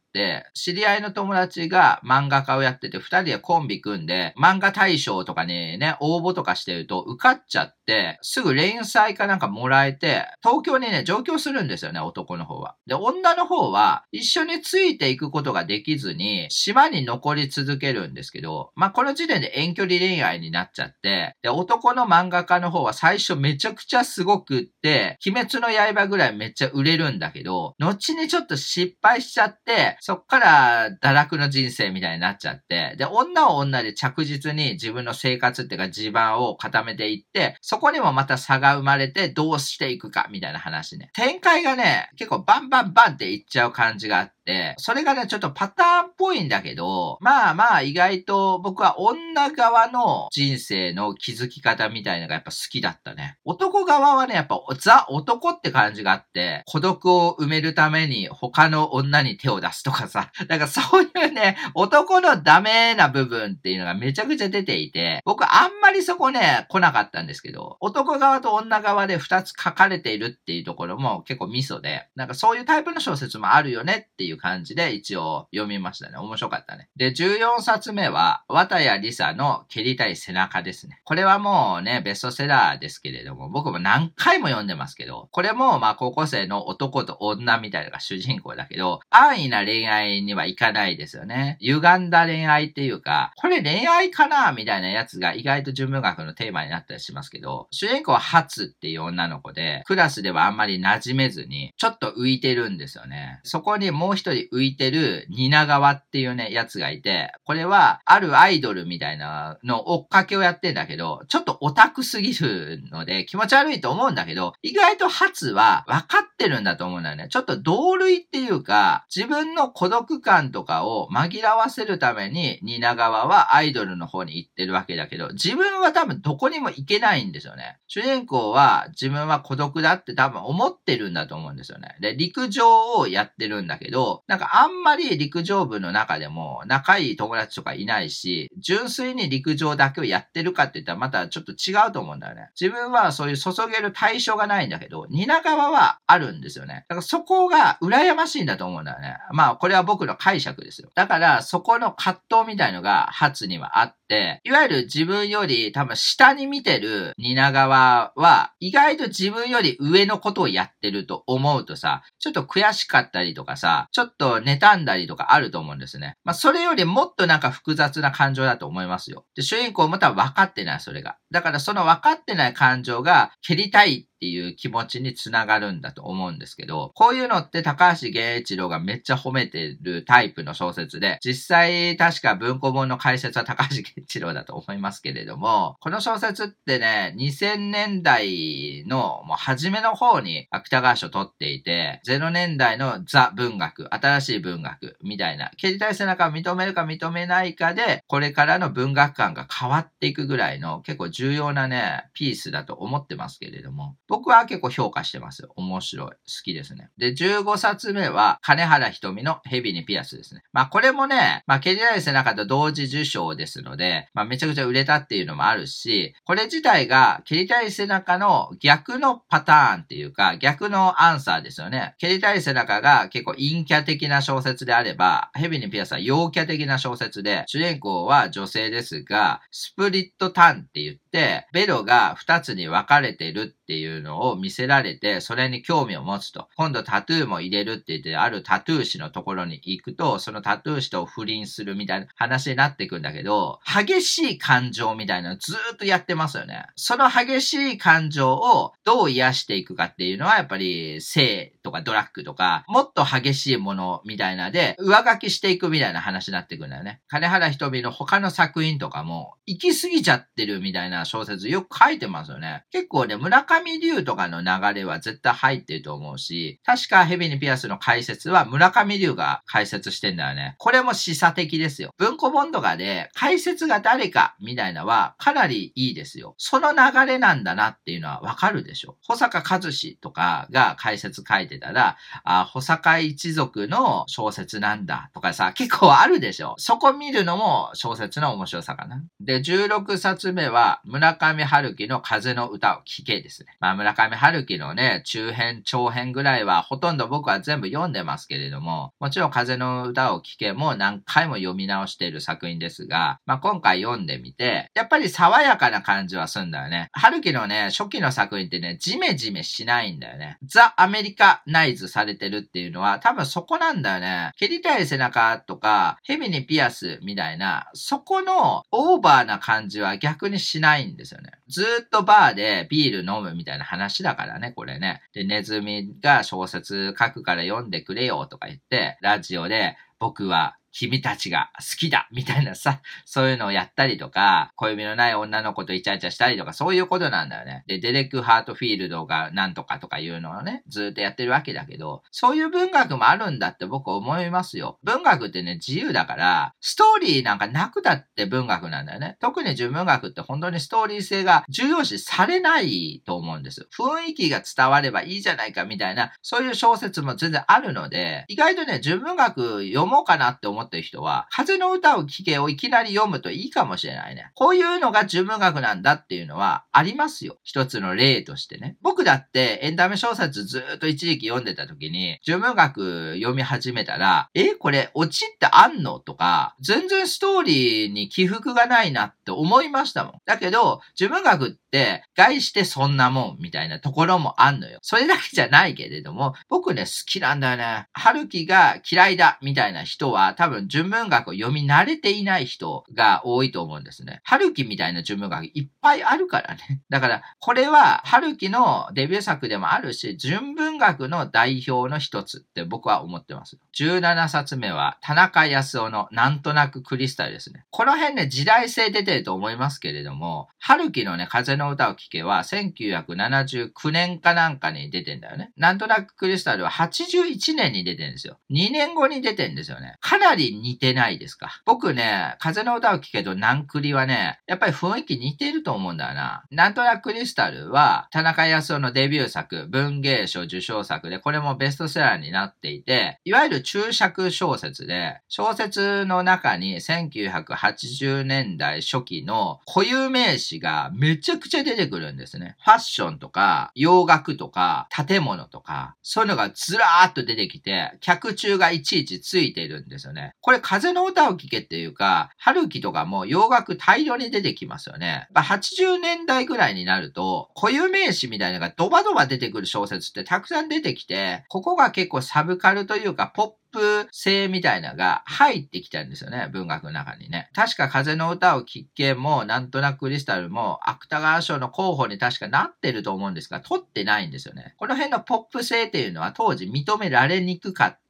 知り合いの友達が漫画家をやってて、二人でコンビ組んで、漫画大賞とかにね、応募とかしてると受かっちゃって、すぐ連載かなんかもらえて、東京にね、上京するんですよね、男の方は。で、女の方は、一緒についていくことができずに、島に残り続けるんですけど、まあ、この時点で遠距離恋愛になっちゃって、で、男の漫画家の方は最初めちゃくちゃすごくって、鬼滅の刃ぐらいめっちゃ売れるんだけど、後にちょっと失敗しちゃって、そっから堕落の人生みたいになっちゃって、で、女は女で着実に自分の生活っていうか地盤を固めていって、そこにもまた差が生まれてどうしていくかみたいな話ね。展開がね、結構バンバンバンっていっちゃう感じがあって、、それがね、ちょっとパターンっぽいんだけど、まあまあ意外と僕は女側の人生の気づき方みたいなのがやっぱ好きだったね。男側はね、やっぱザ男って感じがあって、孤独を埋めるために他の女に手を出すとかさ、[laughs] なんかそういうね、男のダメな部分っていうのがめちゃくちゃ出ていて、僕あんまりそこね、来なかったんですけど、男側と女側で二つ書かれているっていうところも結構ミソで、なんかそういうタイプの小説もあるよねっていう感じで一応読みましたね。面白かったね。で、14冊目は、綿谷りさの蹴りたい背中ですね。これはもうね、ベストセラーですけれども、僕も何回も読んでますけど、これもまあ高校生の男と女みたいなのが主人公だけど、安易な恋愛にはいかないですよね。歪んだ恋愛っていうか、これ恋愛かなみたいなやつが意外と純文学のテーマになったりしますけど、主人公は初っていう女の子で、クラスではあんまり馴染めずに、ちょっと浮いてるんですよね。そこにもう一人浮いてる蜷川っていうね、やつがいて、これはあるアイドルみたいなの追っかけをやってんだけど、ちょっとオタクすぎるので気持ち悪いと思うんだけど、意外と初は分かってるんだと思うんだよね。ちょっと同類っていうか、自分の孤独感とかを紛らわせるために蜷川はアイドルの方に行ってるわけだけど、自分は多分どこにも行けないんですよね。主人公は自分は孤独だって多分思ってるんだと思うんですよね。で、陸上をやってるんだけど、なんかあんまり陸上部の中でも仲いい友達とかいないし、純粋に陸上だけをやってるかって言ったらまたちょっと違うと思うんだよね。自分はそういう注げる対象がないんだけど、蜷川はあるんですよね。だからそこが羨ましいんだと思うんだよね。まあこれは僕の解釈ですよ。だからそこの葛藤みたいのが初にはあって、いわゆる自分より多分下に見てる蜷川は意外と自分より上のことをやってると思うとさ、ちょっと悔しかったりとかさ、ちょっと妬んだりとかあると思うんですね。まあ、それよりもっとなんか複雑な感情だと思いますよ。で、主人公も多分分かってない、それが。だからその分かってない感情が蹴りたいっていう気持ちにつながるんだと思うんですけど、こういうのって高橋源一郎がめっちゃ褒めてるタイプの小説で、実際確か文庫本の解説は高橋源一郎だと思いますけれども、この小説ってね、2000年代のもう初めの方に芥川賞取っていて、0年代のザ文学、新しい文学みたいな、蹴りたい背中を認めるか認めないかで、これからの文学観が変わっていくぐらいの結構重要なね、ピースだと思ってますけれども、僕は結構評価してます。面白い。好きですね。で、15冊目は、金原ひとみのヘビにピアスですね。まあこれもね、まあ蹴りたい背中と同時受賞ですので、まあめちゃくちゃ売れたっていうのもあるし、これ自体が蹴りたい背中の逆のパターンっていうか、逆のアンサーですよね。蹴りたい背中が結構陰キャ的な小説であれば、ヘビにピアスは陽キャ的な小説で、主人公は女性ですが、スプリットタンって言って、ベロが2つに分かれてるっていうのを見せられて、それに興味を持つと。今度タトゥーも入れるって言って、あるタトゥー師のところに行くと、そのタトゥー師と不倫するみたいな話になっていくんだけど、激しい感情みたいなのずっとやってますよね。その激しい感情をどう癒していくかっていうのは、やっぱり性とかドラッグとか、もっと激しいものみたいなで、上書きしていくみたいな話になってくんだよね。金原ひとみの他の作品とかも、行き過ぎちゃってるみたいな小説よく書いてますよね。結構ね、村上上龍とかの流れは絶対入ってると思うし、確かヘビにピアスの解説は村上龍が解説してんだよね。これも示唆的ですよ。文庫本とかで解説が誰かみたいなのはかなりいいですよ。その流れなんだなっていうのはわかるでしょ。保坂和志とかが解説書いてたら、あ、保坂一族の小説なんだとかさ、結構あるでしょ。そこ見るのも小説の面白さかな。で、16冊目は村上春樹の風の歌を聴けですねね。まあ、村上春樹のね、中編、長編ぐらいはほとんど僕は全部読んでますけれども、もちろん風の歌を聴けも何回も読み直している作品ですが、まあ、今回読んでみて、やっぱり爽やかな感じはすんだよね。春樹のね、初期の作品ってね、ジメジメしないんだよね。ザ・アメリカナイズされてるっていうのは多分そこなんだよね。蹴りたい背中とか、ヘビにピアスみたいな、そこのオーバーな感じは逆にしないんですよね。ずっとバーでビール飲むみたいな話だからね、これね。で、ネズミが小説書くから読んでくれよとか言って、ラジオで僕は君たちが好きだみたいなさ、そういうのをやったりとか、小指のない女の子とイチャイチャしたりとか、そういうことなんだよね。で、デレック・ハートフィールドがなんとかとかいうのをね、ずっとやってるわけだけど、そういう文学もあるんだって僕思いますよ。文学ってね、自由だから、ストーリーなんかなくだって文学なんだよね。特に純文学って本当にストーリー性が重要視されないと思うんです。雰囲気が伝わればいいじゃないかみたいな、そういう小説も全然あるので、意外とね、純文学読もうかなって思ってる人は、風の歌を聴けをいきなり読むといいかもしれないね。こういうのが純文学なんだっていうのはありますよ。一つの例としてね。僕だってエンタメ小説ずっと一時期読んでた時に、純文学読み始めたら、え、これオチってあんの？とか、全然ストーリーに起伏がないなって思いましたもん。だけど、純文学って、概してそんなもんみたいなところもあんのよ。それだけじゃないけれども、僕ね、好きなんだよね。春樹が嫌いだみたいな人は多分純文学を読み慣れていない人が多いと思うんですね。春樹みたいな純文学いっぱいあるからね。[laughs] だから、これは春樹のデビュー作でもあるし、純文学の代表の一つって僕は思ってます。17冊目は田中康夫のなんとなくクリスタルですね。この辺ね、時代性出てると思いますけれども、春樹のね、風の歌を聴けは1979年かなんかに出てんだよね。なんとなくクリスタルは81年に出てんですよ。2年後に出てんですよね。かなり似てないですか。僕ね、風の歌を聴けとナンクリはね、やっぱり雰囲気似てると思うんだよな。なんとなくクリスタルは、田中康夫のデビュー作、文芸賞受賞作で、これもベストセラーになっていて、いわゆる注釈小説で、小説の中に1980年代初期の固有名詞がめちゃくちゃ出てくるんですね。ファッションとか、洋楽とか、建物とか、そういうのがずらーっと出てきて、客中がいちいちついてるんですよね。これ風の歌を聴けっていうか、春樹とかも洋楽大量に出てきますよね。80年代ぐらいになると、固有名詞みたいなのがドバドバ出てくる小説ってたくさん出てきて、ここが結構サブカルというか、ポッップ性みたいなのが入ってきたんですよね、文学の中にね。確か風の歌を聴けも、なんとなくクリスタルも芥川賞の候補に確かなってると思うんですが、取ってないんですよね。この辺のポップ性っていうのは当時認められにくかった、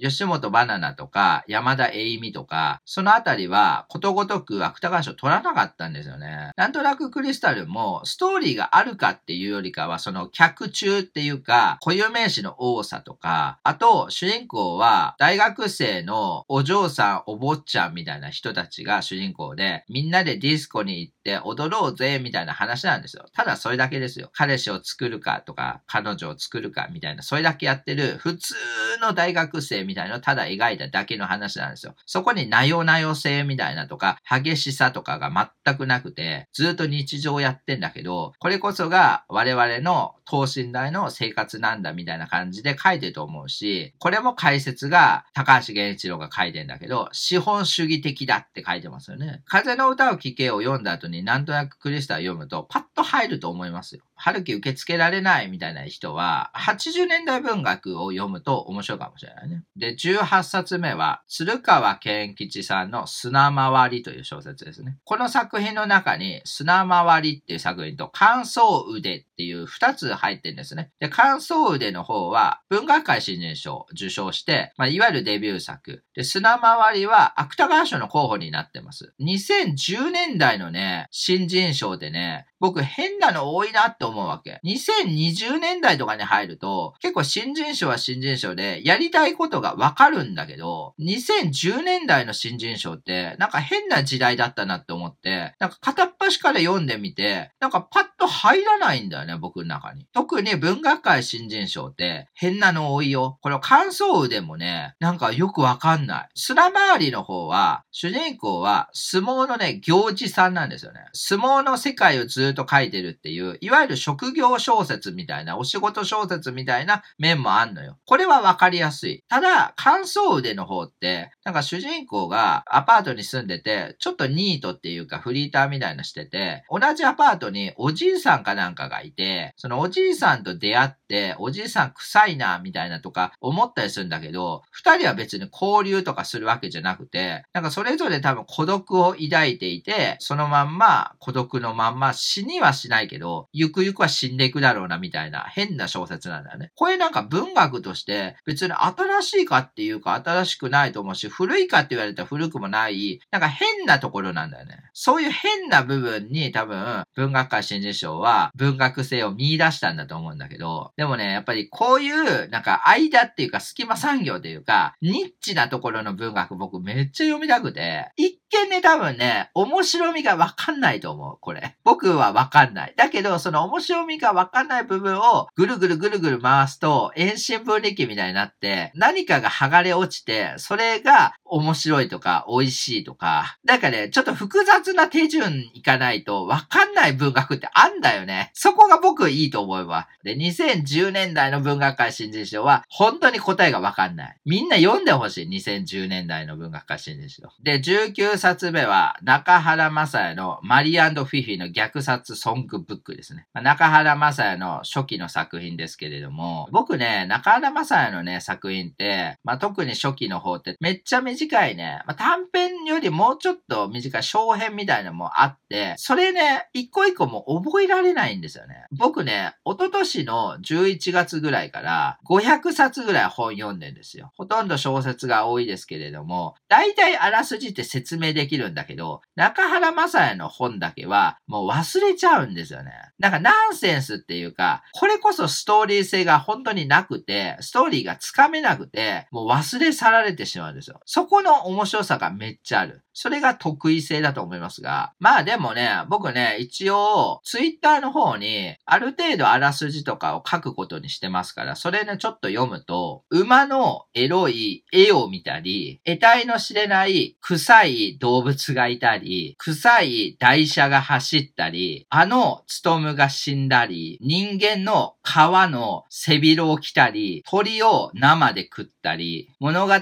吉本バナナとか山田栄美とか、そのあたりはことごとく芥川賞取らなかったんですよね。なんとなくクリスタルもストーリーがあるかっていうよりかは、その客中っていうか、固有名詞の多さとか、あと主人公は大学生のお嬢さん、お坊ちゃんみたいな人たちが主人公で、みんなでディスコに行って踊ろうぜみたいな話なんですよ。ただそれだけですよ。彼氏を作るかとか、彼女を作るかみたいな、それだけやってる普通の大学生みたいなのをただ描いただけの話なんですよ。そこになよなよ性みたいなとか、激しさとかが全くなくて、ずっと日常やってんだけど、これこそが我々の等身大の生活なんだみたいな感じで書いてると思うし、これも解説が高橋源一郎が書いてんだけど、資本主義的だって書いてますよね。風の歌を聴けを読んだ後になんとなくクリスタル読むとパッと入ると思いますよ。春樹受け付けられないみたいな人は、80年代文学を読むと面白いかもしれないね。で、18冊目は、鶴川健吉さんの砂回りという小説ですね。この作品の中に、砂回りっていう作品と、感想腕っていう2つ入ってるんですね。で、感想腕の方は、文学界新人賞を受賞して、まあ、いわゆるデビュー作。で、砂回りは、芥川賞の候補になってます。2010年代のね、新人賞でね、僕変なの多いなって思うわけ。2020年代とかに入ると、結構新人賞は新人賞で、やりたいことがわかるんだけど、2010年代の新人賞って、なんか変な時代だったなって思って、なんか片っ端から読んでみて、なんかパッと入らないんだよね、僕の中に。特に文学界新人賞って、変なの多いよ。これ感想でもね、なんかよくわかんない。砂回りの方は、主人公は相撲のね、行事さんなんですよね。相撲の世界をずっと書いてるっていう、いわゆる職業小説みたいな、お仕事小説みたいな面もあんのよ。これはわかりやすい。ただ、感想腕の方って、なんか主人公がアパートに住んでて、ちょっとニートっていうかフリーターみたいなしてて、同じアパートにおじいさんかなんかがいて、そのおじいさんと出会って、おじいさん臭いな、みたいなとか思ったりするんだけど、二人は別に交流とかするわけじゃなくて、なんかそれぞれ多分孤独を抱いていて、そのまんま孤独のまんま死死にはしないけど、ゆくゆくは死んでいくだろうなみたいな変な小説なんだよね。これなんか文学として別に新しいかっていうか新しくないと思うし、古いかって言われたら古くもない、なんか変なところなんだよね。そういう変な部分に多分文学界新人賞は文学性を見出したんだと思うんだけど、でもね、やっぱりこういうなんか間っていうか隙間産業っていうか、ニッチなところの文学僕めっちゃ読みたくて、一見ね多分ね、面白みがわかんないと思う、これ。僕はわかんない。だけど、その面白みがわかんない部分をぐるぐるぐるぐる回すと、遠心分離器みたいになって、何かが剥がれ落ちて、それが面白いとか、美味しいとか、なんかね、ちょっと複雑な手順いかないとわかんない文学ってあんだよね。そこが僕いいと思えば。で、2010年代の文学界新人賞は、本当に答えがわかんない。みんな読んでほしい。2010年代の文学界新人賞。で、19冊目は、中原正也のマリーフィフィの虐殺ソングブックですね。中原正也の初期の作品ですけれども、僕ね、中原正也のね、作品って、まあ、特に初期の方ってめっちゃ短いね、まあ、短編よりもうちょっと短い小編みたいなのもあって、それね、一個一個も覚えられないんですよね。僕ね、一昨年の11月ぐらいから500冊ぐらい本読んでんですよ。ほとんど小説が多いですけれども、大体あらすじって説明できるんだけど、中原正也の本だけはもう忘れちゃうんですよね。なんかナンセンスっていうか、これこそストーリー性が本当になくて、ストーリーがつかめなくて、もう忘れ去られてしまうんですよ。そこの面白さがめっちゃある。それが得意性だと思いますが、まあでもね、僕ね、一応、ツイッターの方に、ある程度あらすじとかを書くことにしてますから、それね、ちょっと読むと、馬のエロい絵を見たり、得体の知れない臭い動物がいたり、臭い台車が走ったり、あのツトムが死んだり、人間の皮の背広を着たり、鳥を生で食ったり、物語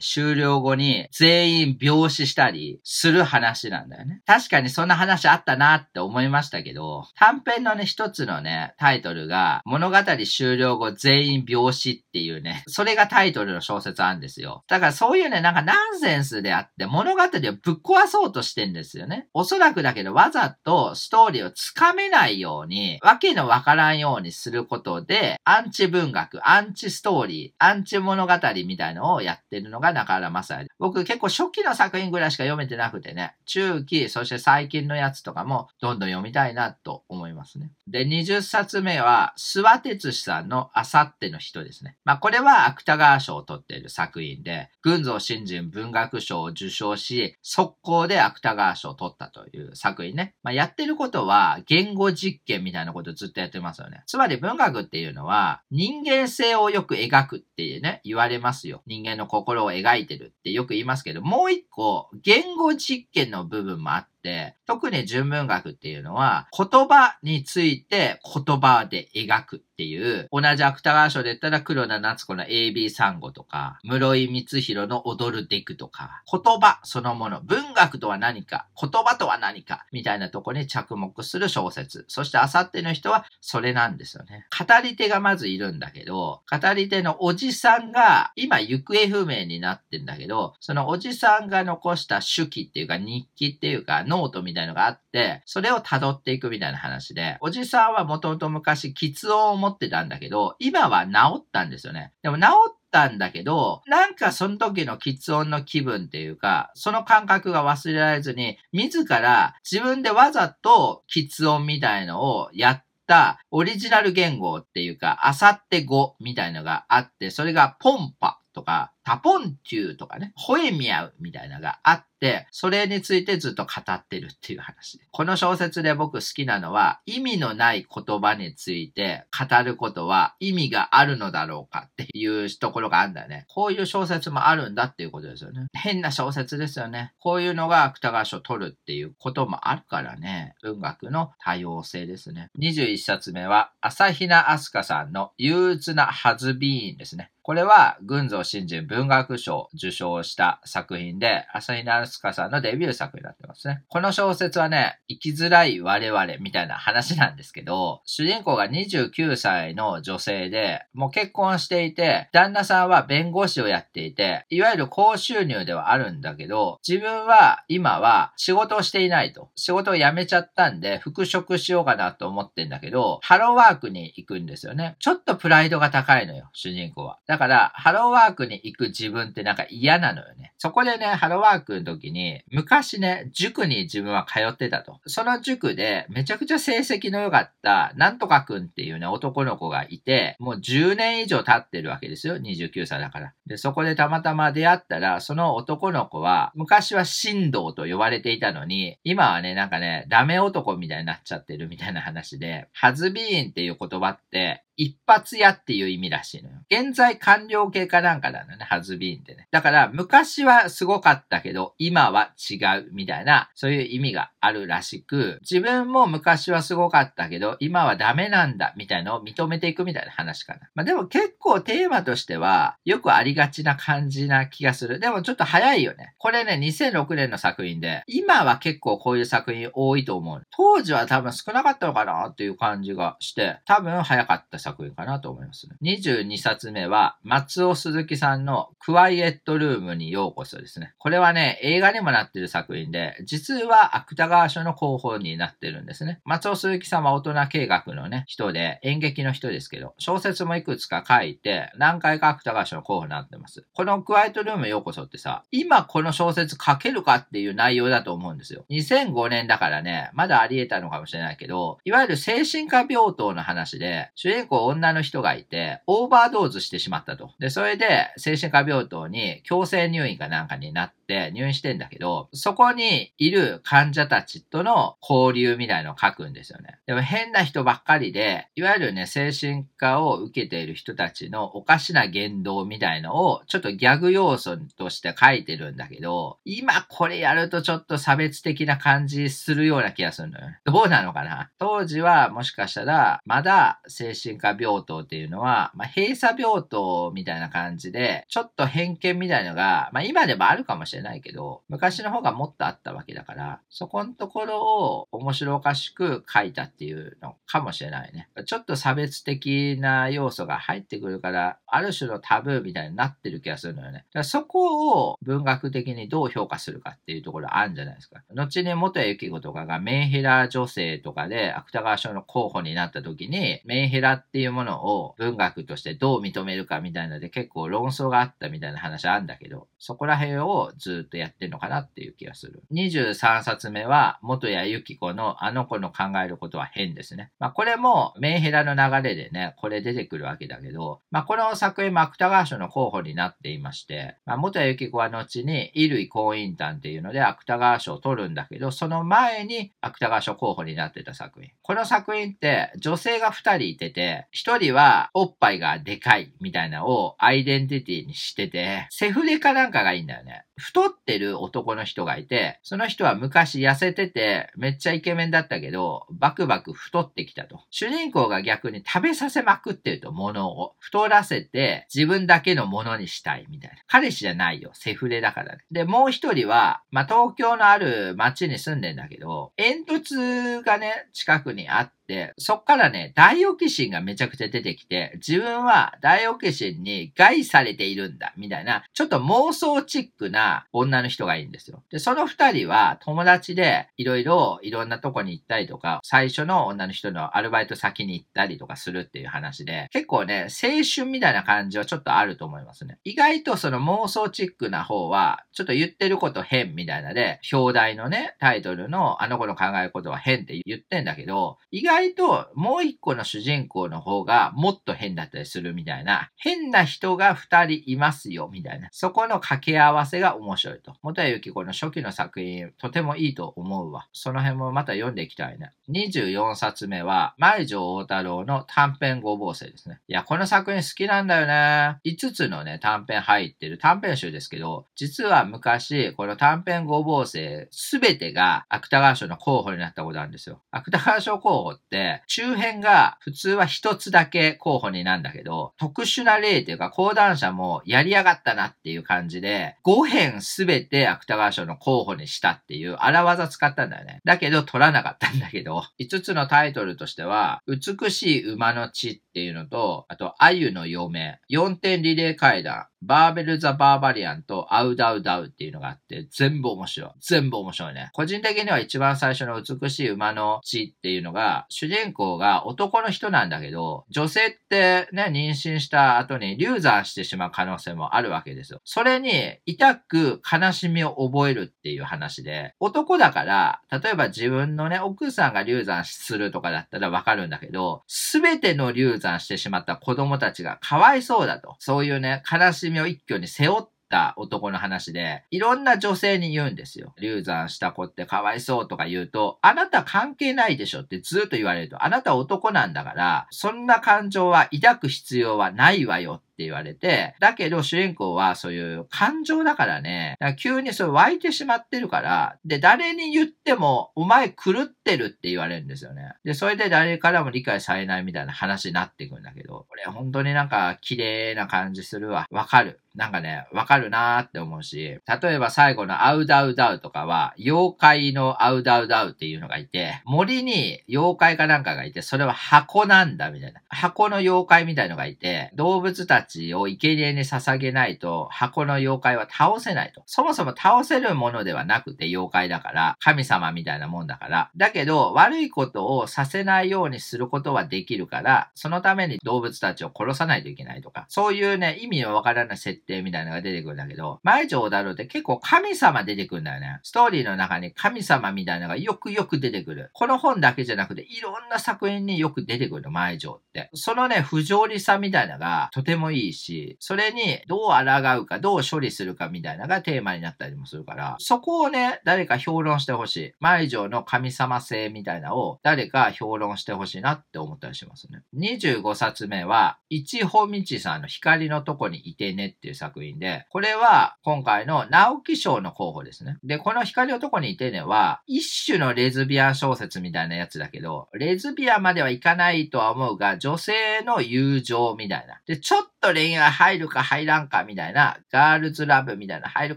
終了後に全員病死したりする話なんだよね。確かにそんな話あったなって思いましたけど、短編のね、一つのね、タイトルが、物語終了後全員病死っていうね、それがタイトルの小説あるんですよ。だからそういうね、なんかナンセンスであって、物語をぶっ壊そうとしてんですよね。おそらくだけど、わざとストーリーをつかめないように、わけのわからんようにすることで、アンチ文学、アンチストーリー、アンチ物語みたいのをやってるのが中原正也。僕結構初期の作品ぐらいしか読めてなくてね、中期、そして最近のやつとかもどんどん読みたいなと思いますね。で、20冊目は、諏訪哲司さんのあさっての人ですね。まあこれは芥川賞を取っている作品で、群像新人文学賞を受賞し、速攻で芥川賞を取ったという作品ね。まあやってることは言語実験みたいなことずっとやってますよね。つまり文学っていうのは人間性をよく描くっていうね、言われますよ。人間の心を描いてるってよく言いますけど、もう一個言語実験の部分もあって、特に純文学っていうのは、言葉について言葉で描く。っていう、同じ芥川賞で言ったら黒田夏子の AB 産後とか、室井光弘の踊るデクとか、言葉そのもの、文学とは何か、言葉とは何か、みたいなとこに着目する小説。そしてあさっての人はそれなんですよね。語り手がまずいるんだけど、語り手のおじさんが今行方不明になってんだけど、そのおじさんが残した手記っていうか日記っていうかノートみたいのがあって、それを辿っていくみたいな話で、おじさんはもともと昔、喫音を持ってたんだけど、今は治ったんですよね。でも治ったんだけど、なんかその時の喫音の気分っていうか、その感覚が忘れられずに、自ら自分でわざと喫音みたいのをやったオリジナル言語っていうか、あさって語みたいのがあって、それがポンパとか、タポンチューとかね、吠えみ合うみたいなのがあって、それについてずっと語ってるっていう話。この小説で僕好きなのは、意味のない言葉について語ることは意味があるのだろうかっていうところがあるんだよね。こういう小説もあるんだっていうことですよね。変な小説ですよね。こういうのが芥川賞取るっていうこともあるからね。文学の多様性ですね。21冊目は、朝比奈飛鳥さんの憂鬱なハズビーンですね。これは、群像新人文学賞を受賞した作品で、朝日奈スカさんのデビュー作になってますね。この小説はね、生きづらい我々みたいな話なんですけど、主人公が29歳の女性で、もう結婚していて、旦那さんは弁護士をやっていて、いわゆる高収入ではあるんだけど、自分は今は仕事をしていないと。仕事を辞めちゃったんで、復職しようかなと思ってんだけど、ハローワークに行くんですよね。ちょっとプライドが高いのよ、主人公は。だから、ハローワークに行く自分ってなんか嫌なのよね。そこでね、ハローワークの時に、昔ね、塾に自分は通ってたと。その塾で、めちゃくちゃ成績の良かった、なんとかくんっていうね、男の子がいて、もう10年以上経ってるわけですよ。29歳だから。で、そこでたまたま出会ったら、その男の子は、昔は神道と呼ばれていたのに、今はね、なんかね、ダメ男みたいになっちゃってるみたいな話で、ハズビーンっていう言葉って、一発屋っていう意味らしいのよ。現在完了形かなんかなのね、ハズビーンってね。だから昔はすごかったけど、今は違うみたいな、そういう意味があるらしく、自分も昔はすごかったけど、今はダメなんだみたいのを認めていくみたいな話かな。まあでも結構テーマとしては、よくありがちな感じな気がする。でもちょっと早いよね。これね、2006年の作品で、今は結構こういう作品多いと思う。当時は多分少なかったのかなっていう感じがして、多分早かった作品かなと思います、22冊目は、松尾鈴木さんのクワイエットルームにようこそですね。これはね、映画にもなってる作品で、実は芥川賞の候補になってるんですね。松尾鈴木さんは大人計画のね、人で、演劇の人ですけど、小説もいくつか書いて、何回か芥川賞の候補になってます。このクワイエットルームようこそってさ、今この小説書けるかっていう内容だと思うんですよ。2005年だからね、まだあり得たのかもしれないけど、いわゆる精神科病棟の話で、主人公女の人がいて、オーバードーズしてしまったと。で、それで精神科病棟に強制入院かなんかになって、て入院してんだけど、そこにいる患者たちとの交流みたいのを書くんですよね。でも変な人ばっかりで、いわゆるね、精神科を受けている人たちのおかしな言動みたいのを、ちょっとギャグ要素として書いてるんだけど、今これやるとちょっと差別的な感じするような気がするのよ。どうなのかな？当時はもしかしたら、まだ精神科病棟っていうのは、まあ、閉鎖病棟みたいな感じで、ちょっと偏見みたいのが、まあ今でもあるかもしれないないけど、昔の方がもっとあったわけだから、そこのところを面白おかしく書いたっていうのかもしれないね。ちょっと差別的な要素が入ってくるから、ある種のタブーみたいになってる気がするのよね。だからそこを文学的にどう評価するかっていうところあるんじゃないですか。後に元幸子とかがメンヘラ女性とかで芥川賞の候補になった時に、メンヘラっていうものを文学としてどう認めるかみたいなので結構論争があったみたいな話あるんだけど、そこら辺をずっとやってるのかなっていう気がする。23冊目は元谷幸子のあの子の考えることは変ですね。まあこれもメンヘラの流れでね、これ出てくるわけだけど、まあこの作品も芥川賞の候補になっていまして、まあ元谷幸子は後に衣類婚姻譚っていうので芥川賞を取るんだけど、その前に芥川賞候補になってた作品。この作品って女性が2人いてて、1人はおっぱいがでかいみたいなをアイデンティティにしてて、セフレかなんかかがいいんだよね。太ってる男の人がいて、その人は昔痩せてて、めっちゃイケメンだったけど、バクバク太ってきたと。主人公が逆に食べさせまくってると、物を。太らせて、自分だけのものにしたいみたいな。彼氏じゃないよ。セフレだからね。で、もう一人は、まあ、東京のある町に住んでんだけど、煙突がね、近くにあって、で、そっからね、ダイオキシンがめちゃくちゃ出てきて、自分はダイオキシンに害されているんだ、みたいな、ちょっと妄想チックな女の人がいいんですよ。で、その二人は友達でいろいろいろんなとこに行ったりとか、最初の女の人のアルバイト先に行ったりとかするっていう話で、結構ね、青春みたいな感じはちょっとあると思いますね。意外とその妄想チックな方は、ちょっと言ってること変みたいなで、表題のね、タイトルのあの子の考えることは変って言ってんだけど、意外外ともう一個の主人公の方がもっと変だったりするみたいな、変な人が二人いますよみたいな、そこの掛け合わせが面白いと。元谷由紀子の初期の作品、とてもいいと思うわ。その辺もまた読んでいきたいね。24冊目は、前城大太郎の短編ごぼう星ですね。いや、この作品好きなんだよね。5つのね、短編入ってる短編集ですけど、実は昔、この短編ごぼう星すべてが芥川賞の候補になったことあるんですよ。芥川賞候補って、周辺が普通は一つだけ候補になんだけど、特殊な例っていうか講談社もやりやがったなっていう感じで、5編すべて芥川賞の候補にしたっていう荒技使ったんだよね。だけど取らなかったんだけど、5つのタイトルとしては、美しい馬の血っていうのと、あと、あゆの嫁、4点リレー階段、バーベル・ザ・バーバリアンとアウダウダウっていうのがあって、全部面白い。全部面白いね。個人的には一番最初の美しい馬の血っていうのが、主人公が男の人なんだけど、女性ってね、妊娠した後に流産してしまう可能性もあるわけですよ。それに、痛く悲しみを覚えるっていう話で、男だから、例えば自分のね、奥さんが流産するとかだったらわかるんだけど、すべての流産してしまった子供たちがかわいそうだと。そういうね、悲しみを一挙に背負った男の話で、いろんな女性に言うんですよ。流産した子ってかわいそうとか言うと、あなた関係ないでしょってずっと言われると、あなた男なんだから、そんな感情は抱く必要はないわよって言われて、だけど主人公はそういう感情だからね、ら急にそれ湧いてしまってるから、で、誰に言っても、お前狂ってるって言われるんですよね。で、それで誰からも理解されないみたいな話になっていくんだけど、これ本当になんか綺麗な感じするわ。わかる。なんかね、わかるなーって思うし、例えば最後のアウダウダウとかは、妖怪のアウダウダウっていうのがいて、森に妖怪かなんかがいて、それは箱なんだみたいな。箱の妖怪みたいのがいて、動物たちを生贄に捧げないと、箱の妖怪は倒せないと。そもそも倒せるものではなくて妖怪だから、神様みたいなもんだから。だけど、悪いことをさせないようにすることはできるから、そのために動物たちを殺さないといけないとか、そういうね、意味のわからない設定みたいなのが出てくるんだけど、前城だろうって結構神様出てくるんだよね。ストーリーの中に神様みたいなのがよくよく出てくる。この本だけじゃなくて、いろんな作品によく出てくるの、前城って。そのね、不条理さみたいなのがとてもいいし、それにどう抗うか、どう処理するかみたいなのがテーマになったりもするから、そこをね、誰か評論してほしい。舞城の神様性みたいなのを誰か評論してほしいなって思ったりしますね。25冊目は、一穂道さんの光のとこにいてねっていう作品で、これは今回の直木賞の候補ですね。で、この光のとこにいてねは、一種のレズビアン小説みたいなやつだけど、レズビアンまではいかないとは思うが、女性の友情みたいな。で、ちょっと恋愛入るか入らんかみたいな、ガールズラブみたいな、入る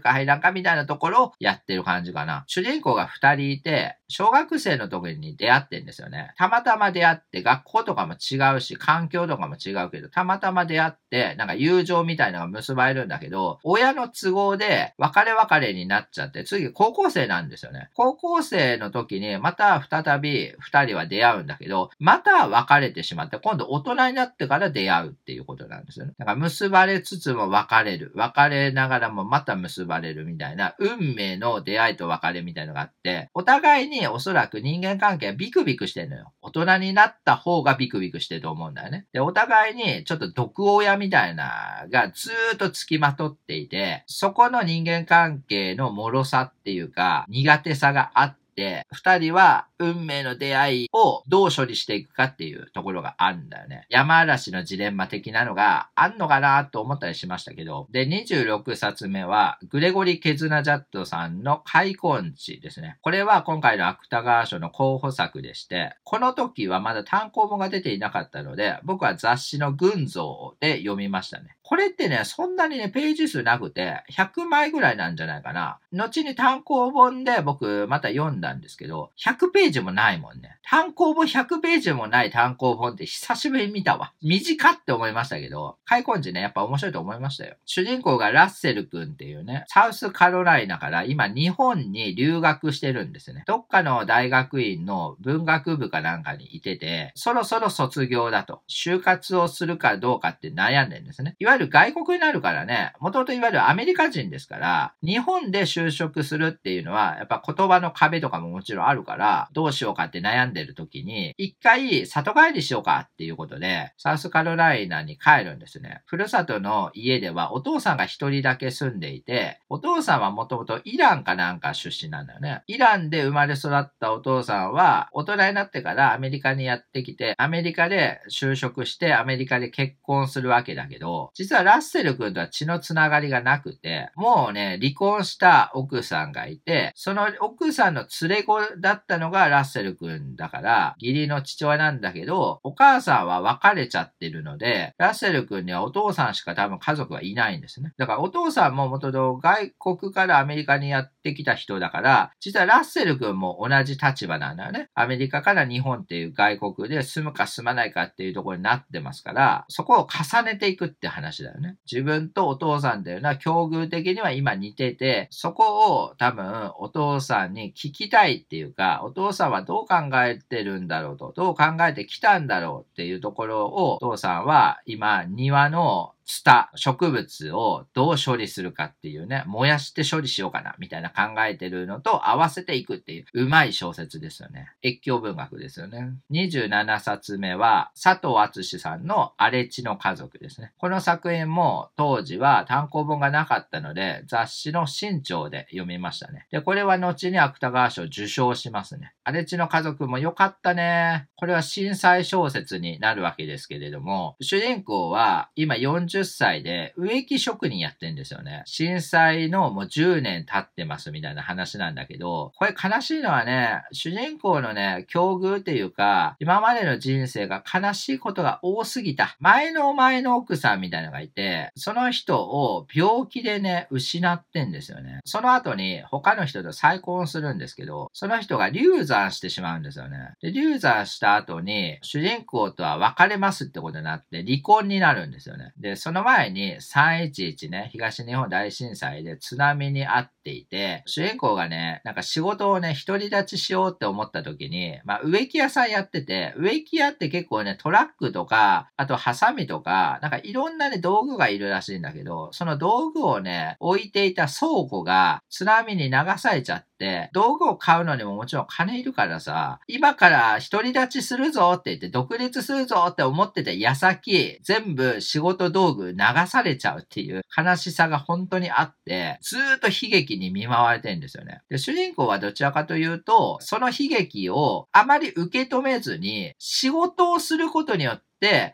か入らんかみたいなところをやってる感じかな。主人公が二人いて、小学生の時に出会ってんですよね。たまたま出会って、学校とかも違うし、環境とかも違うけど、たまたま出会って、なんか友情みたいなのが結ばれるんだけど、親の都合で別れ別れになっちゃって、次高校生なんですよね。高校生の時にまた再び二人は出会うんだけど、また別れてしまって、今度大人になってから出会うっていうことなんですよね。だから結ばれつつも別れる。別れながらもまた結ばれるみたいな、運命の出会いと別れみたいのがあって、お互いにおそらく人間関係はビクビクしてんのよ。大人になった方がビクビクしてると思うんだよね。で、お互いにちょっと毒親みたいながずーっと付きまとっていて、そこの人間関係の脆さっていうか、苦手さがあって、二人は運命の出会いをどう処理していくかっていうところがあるんだよね。山嵐のジレンマ的なのがあんのかなと思ったりしましたけど、で、26冊目は、グレゴリ・ケズナジャットさんの開墾地ですね。これは今回の芥川賞の候補作でして、この時はまだ単行本が出ていなかったので、僕は雑誌の群像で読みましたね。これってね、そんなにね、ページ数なくて、100枚ぐらいなんじゃないかな。後に単行本で僕また読んだんですけど、100ページもないもんね。単行本100ページもない単行本って久しぶりに見たわ。短って思いましたけど、開墾時ね、やっぱ面白いと思いましたよ。主人公がラッセル君っていうね、サウスカロライナから今日本に留学してるんですね。どっかの大学院の文学部かなんかにいてて、そろそろ卒業だと。就活をするかどうかって悩んでるんですね。いわゆる外国になるからね、もともといわゆるアメリカ人ですから、日本で就職するっていうのは、やっぱ言葉の壁とかももちろんあるから、どうしようかって悩んでる時に、一回里帰りしようかっていうことで、サウスカロライナに帰るんですね。ふるさとの家ではお父さんが一人だけ住んでいて、お父さんはもともとイランかなんか出身なんだよね。イランで生まれ育ったお父さんは、大人になってからアメリカにやってきて、アメリカで就職してアメリカで結婚するわけだけど、実実はラッセル君とは血のつながりがなくて、もうね、離婚した奥さんがいて、その奥さんの連れ子だったのがラッセル君だから、義理の父親なんだけど、お母さんは別れちゃってるので、ラッセル君にはお父さんしか多分家族はいないんですね。だからお父さんも元々外国からアメリカにやってきた人だから、実はラッセル君も同じ立場なんだよね。アメリカから日本っていう外国で住むか住まないかっていうところになってますから、そこを重ねていくって話だよね。自分とお父さんっていうのは境遇的には今似てて、そこを多分お父さんに聞きたいっていうか、お父さんはどう考えてるんだろうと、どう考えてきたんだろうっていうところを、お父さんは今庭のツタ、植物をどう処理するかっていうね、燃やして処理しようかな、みたいな考えてるのと合わせていくっていう、うまい小説ですよね。越境文学ですよね。27冊目は、佐藤厚さんの荒地の家族ですね。この作品も当時は単行本がなかったので、雑誌の新潮で読みましたね。で、これは後に芥川賞受賞しますね。荒地の家族も良かったね。これは震災小説になるわけですけれども、主人公は今40 40歳で植木職人やってんですよね。震災のもう10年経ってますみたいな話なんだけど、これ悲しいのはね、主人公のね、境遇っていうか、今までの人生が悲しいことが多すぎた。前の前の奥さんみたいなのがいて、その人を病気でね、失ってんですよね。その後に他の人と再婚するんですけど、その人が流産してしまうんですよね。で、流産した後に、主人公とは別れますってことになって、離婚になるんですよね。で、その前に311ね、東日本大震災で津波にあっっていて、主人公がね、なんか仕事をね、独り立ちしようって思った時に、まあ植木屋さんやってて、植木屋って結構ね、トラックとか、あとハサミとか、なんかいろんなね、道具がいるらしいんだけど、その道具をね、置いていた倉庫が津波に流されちゃって、道具を買うのにももちろん金いるからさ、今から独り立ちするぞって言って独立するぞって思ってて矢先、全部仕事道具流されちゃうっていう悲しさが本当にあって、ずーっと悲劇に見舞われてるんですよね。で、主人公はどちらかというと、その悲劇をあまり受け止めずに、仕事をすることによって、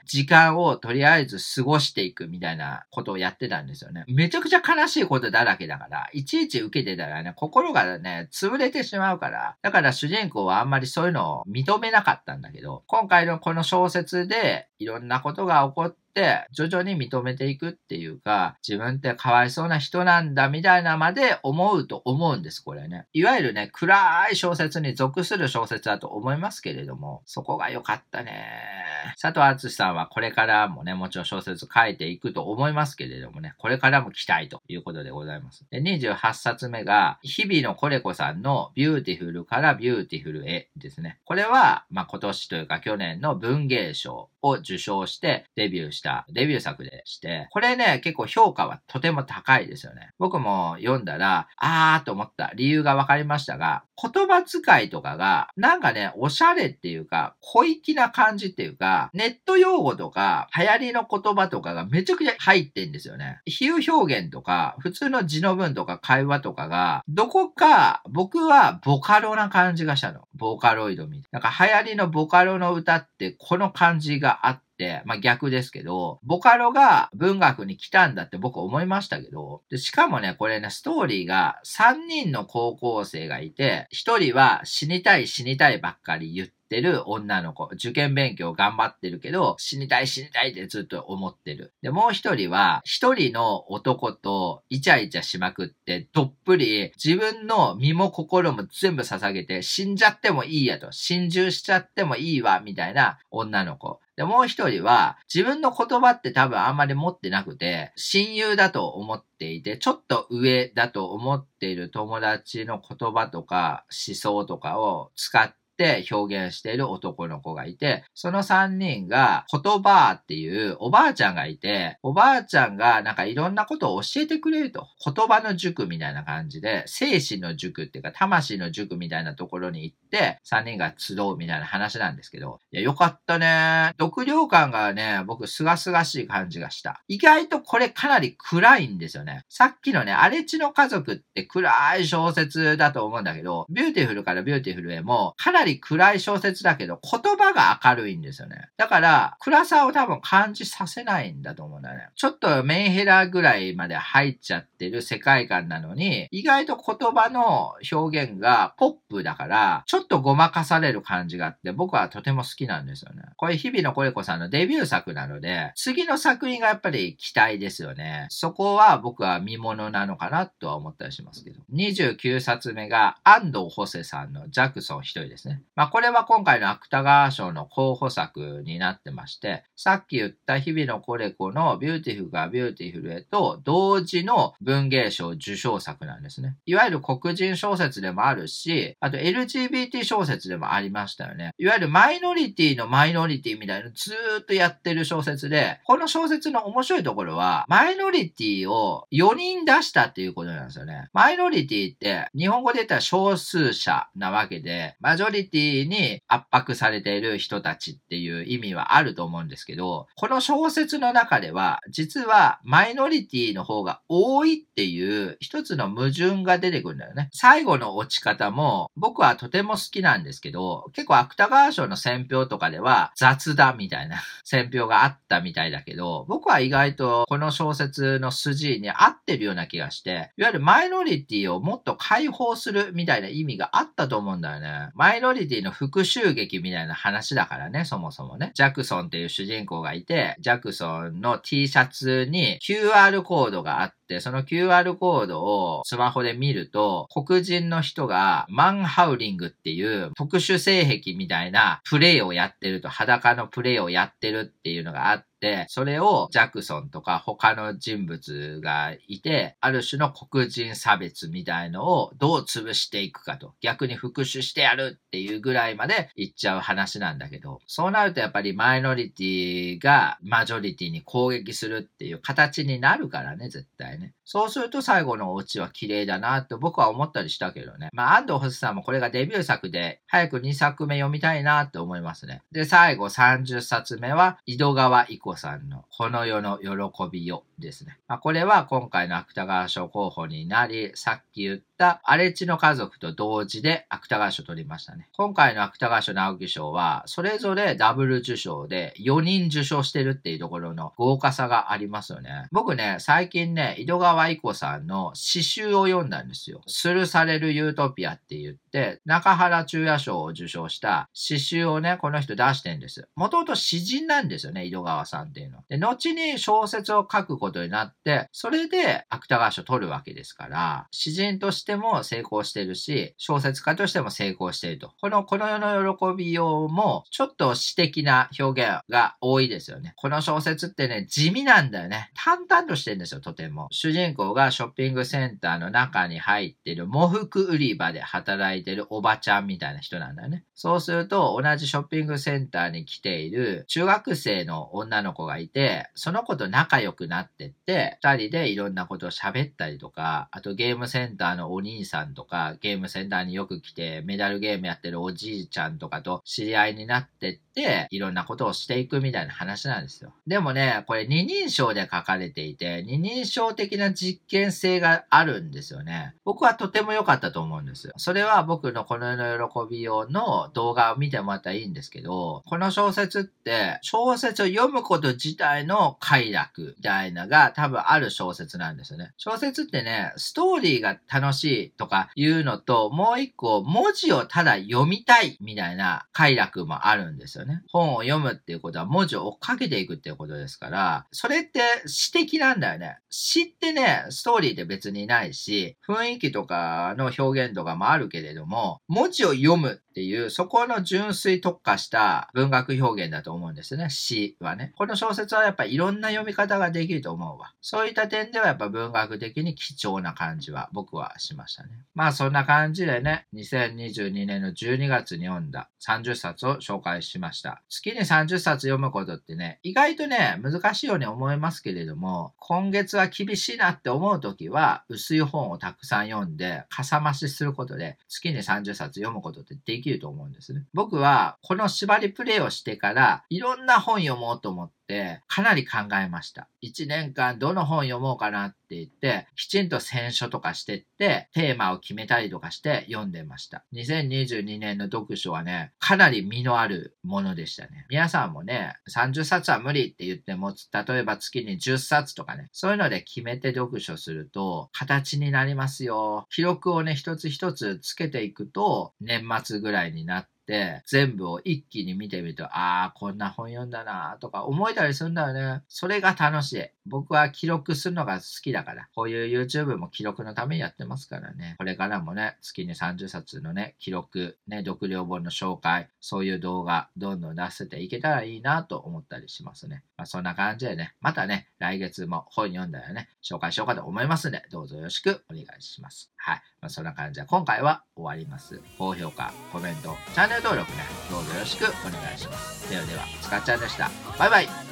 時間をとりあえず過ごしていくみたいなことをやってたんですよね。めちゃくちゃ悲しいことだらけだから、いちいち受けてたらね、心がね、潰れてしまうから、だから主人公はあんまりそういうのを認めなかったんだけど、今回のこの小説でいろんなことが起こって、徐々に認めていくっていうか、自分ってかわいそうな人なんだみたいなまで思うと思うんです、これね。いわゆるね、暗い小説に属する小説だと思いますけれども、そこが良かったね。佐藤淳さんはこれからもね、もちろん小説書いていくと思いますけれどもね、これからも期待ということでございます。で28冊目が、日比野コレコさんのビューティフルからビューティフルへですね。これは、まあ、今年というか去年の文藝賞を受賞してデビューしたデビュー作でして、これね、結構評価はとても高いですよね。僕も読んだら、あーと思った理由が分かりましたが、言葉遣いとかが、なんかね、おしゃれっていうか、小粋な感じっていうか、ネット用語とか、流行りの言葉とかがめちゃくちゃ入ってんですよね。比喩表現とか、普通の地の文とか会話とかが、どこか僕はボカロな感じがしたの。ボーカロイドみたいな。なんか流行りのボカロの歌ってこの感じがあって、まあ逆ですけど、ボカロが文学に来たんだって僕思いましたけど、でしかもね、これね、ストーリーが3人の高校生がいて、1人は死にたい死にたいばっかり言って、る女の子。受験勉強頑張ってるけど、死にたい死にたいってずっと思ってる。で、もう一人は、一人の男とイチャイチャしまくって、どっぷり自分の身も心も全部捧げて、死んじゃってもいいやと、心中しちゃってもいいわ、みたいな女の子。で、もう一人は、自分の言葉って多分あんまり持ってなくて、親友だと思っていて、ちょっと上だと思っている友達の言葉とか思想とかを使って、っ表現している男の子がいて、その3人が言葉っていうおばあちゃんがいて、おばあちゃんがなんかいろんなことを教えてくれると。言葉の塾みたいな感じで、精神の塾っていうか魂の塾みたいなところに行って、3人が集うみたいな話なんですけど、いや、よかったね。読了感がね、僕、すがすがしい感じがした。意外とこれかなり暗いんですよね。さっきのね、荒地の家族って暗い小説だと思うんだけど、ビューティフルからビューティフルへも、かなり暗い小説だけど、言葉が明るいんですよね。だから、暗さを多分感じさせないんだと思うんだよね。ちょっとメンヘラぐらいまで入っちゃってる世界観なのに、意外と言葉の表現がポップだから、ちょっとごまかされる感じがあって、僕はとても好きなんですよね。これ、日比野コレコさんのデビュー作なので、次の作品がやっぱり期待ですよね。そこは僕は見物なのかなとは思ったりしますけど。29冊目が安堂ホセさんのジャクソン一人ですね。まあ、これは今回の芥川賞の候補作になってまして、さっき言った日比野コレコのビューティフルからビューティフルへと同時の文芸賞受賞作なんですね。いわゆる黒人小説でもあるし、あと LGBT 小説でもありましたよね。いわゆるマイノリティのマイノリティみたいなのずーっとやってる小説で、この小説の面白いところは、マイノリティを4人出したっていうことなんですよね。マイノリティって日本語で言ったら少数者なわけで、マジョリティに圧迫されている人たちっていう意味はあると思うんですけど、この小説の中では、実はマイノリティの方が多いっていう一つの矛盾が出てくるんだよね。最後の落ち方も僕はとてもきなんですけど、結構芥川賞の選評とかでは雑だみたいな [laughs] 選評があったみたいだけど、僕は意外とこの小説の筋に合ってるような気がして、いわゆるマイノリティをもっと解放するみたいな意味があったと思うんだよね。マイノリティの復讐劇みたいな話だからね、そもそもね。ジャクソンっていう主人公がいて、ジャクソンの T シャツに QR コードがあって、その QR コードをスマホで見ると、黒人の人がマンハウリングっていう特殊性癖みたいなプレイをやってると、裸のプレイをやってるっていうのがあって、、それをジャクソンとか他の人物がいて、ある種の黒人差別みたいのをどう潰していくかと、逆に復讐してやるっていうぐらいまで言っちゃう話なんだけど、そうなるとやっぱりマイノリティがマジョリティに攻撃するっていう形になるからね、絶対ね。そうすると最後のオチは綺麗だなって僕は思ったりしたけどね。まあ安藤星さんもこれがデビュー作で早く2作目読みたいなって思いますね。で、最後30冊目は井戸川伊子さんのこの世の喜びよ。ですね。まあ、これは今回の芥川賞候補になり、さっき言った荒地の家族と同時で芥川賞取りましたね。今回の芥川賞直木賞は、それぞれダブル受賞で4人受賞してるっていうところの豪華さがありますよね。僕ね、最近ね、井戸川伊子さんの詩集を読んだんですよ。スルされるユートピアって言って、中原中也賞を受賞した詩集をね、この人出してんです。もともと詩人なんですよね、井戸川さんっていうの。で、後に小説を書くことことになって、それで芥川賞取るわけですから、詩人としても成功してるし、小説家としても成功していると。この、この世の喜びようも、ちょっと詩的な表現が多いですよね。この小説ってね、地味なんだよね。淡々としてるんですよ、とても。主人公がショッピングセンターの中に入ってる喪服売り場で働いてるおばちゃんみたいな人なんだよね。そうすると、同じショッピングセンターに来ている中学生の女の子がいて、その子と仲良くなってって、二人でいろんなことを喋ったりとか、あとゲームセンターのお兄さんとか、ゲームセンターによく来てメダルゲームやってるおじいちゃんとかと知り合いになってって、いろんなことをしていくみたいな話なんですよ。でもね、これ二人称で書かれていて、二人称的な実験性があるんですよね。僕はとても良かったと思うんですよ。それは僕のこの世の喜び用の動画を見てもらったらいいんですけど、この小説って、小説を読むこと自体の快楽みたいなが多分ある小説なんですよね。小説ってね、ストーリーが楽しいとかいうのと、もう一個文字をただ読みたいみたいな快楽もあるんですよね。本を読むっていうことは文字を追っかけていくっていうことですから、それって詩的なんだよね。詩ってね、ストーリーって別にないし、雰囲気とかの表現とかもあるけれども、文字を読むっていう、そこの純粋特化した文学表現だと思うんですね。詩はね。この小説はやっぱいろんな読み方ができると思うわ。そういった点ではやっぱ文学的に貴重な感じは僕はしましたね。まあそんな感じでね、2022年の12月に読んだ30冊を紹介しました。月に30冊読むことってね、意外とね、難しいように思いますけれども、今月は厳しいなって思うときは、薄い本をたくさん読んで、かさ増しすることで、月に30冊読むことってでききると思うんですね。僕は、この縛りプレイをしてから、いろんな本読もうと思って、かなり考えました。1年間どの本読もうかなって言って、きちんと選書とかしてって、テーマを決めたりとかして読んでました。2022年の読書はね、かなり身のあるものでしたね。皆さんもね、30冊は無理って言っても、例えば月に10冊とかね、そういうので決めて読書すると、形になりますよ。記録をね、一つ一つつけていくと、年末ぐらいになって、って全部を一気に見てみると、ああ、こんな本読んだなとか思えたりするんだよね。それが楽しい。僕は記録するのが好きだから、こういう YouTube も記録のためにやってますからね。これからもね、月に30冊のね、記録、ね、読量本の紹介、そういう動画、どんどん出せていけたらいいなと思ったりしますね。まあ、そんな感じでね、またね、来月も本読んだらね、紹介しようかと思いますので、どうぞよろしくお願いします。はい。まあ、そんな感じで今回は終わります。高評価、コメント、チャンネル登録ね、どうぞよろしくお願いします。ではでは、つかちゃんでした。バイバイ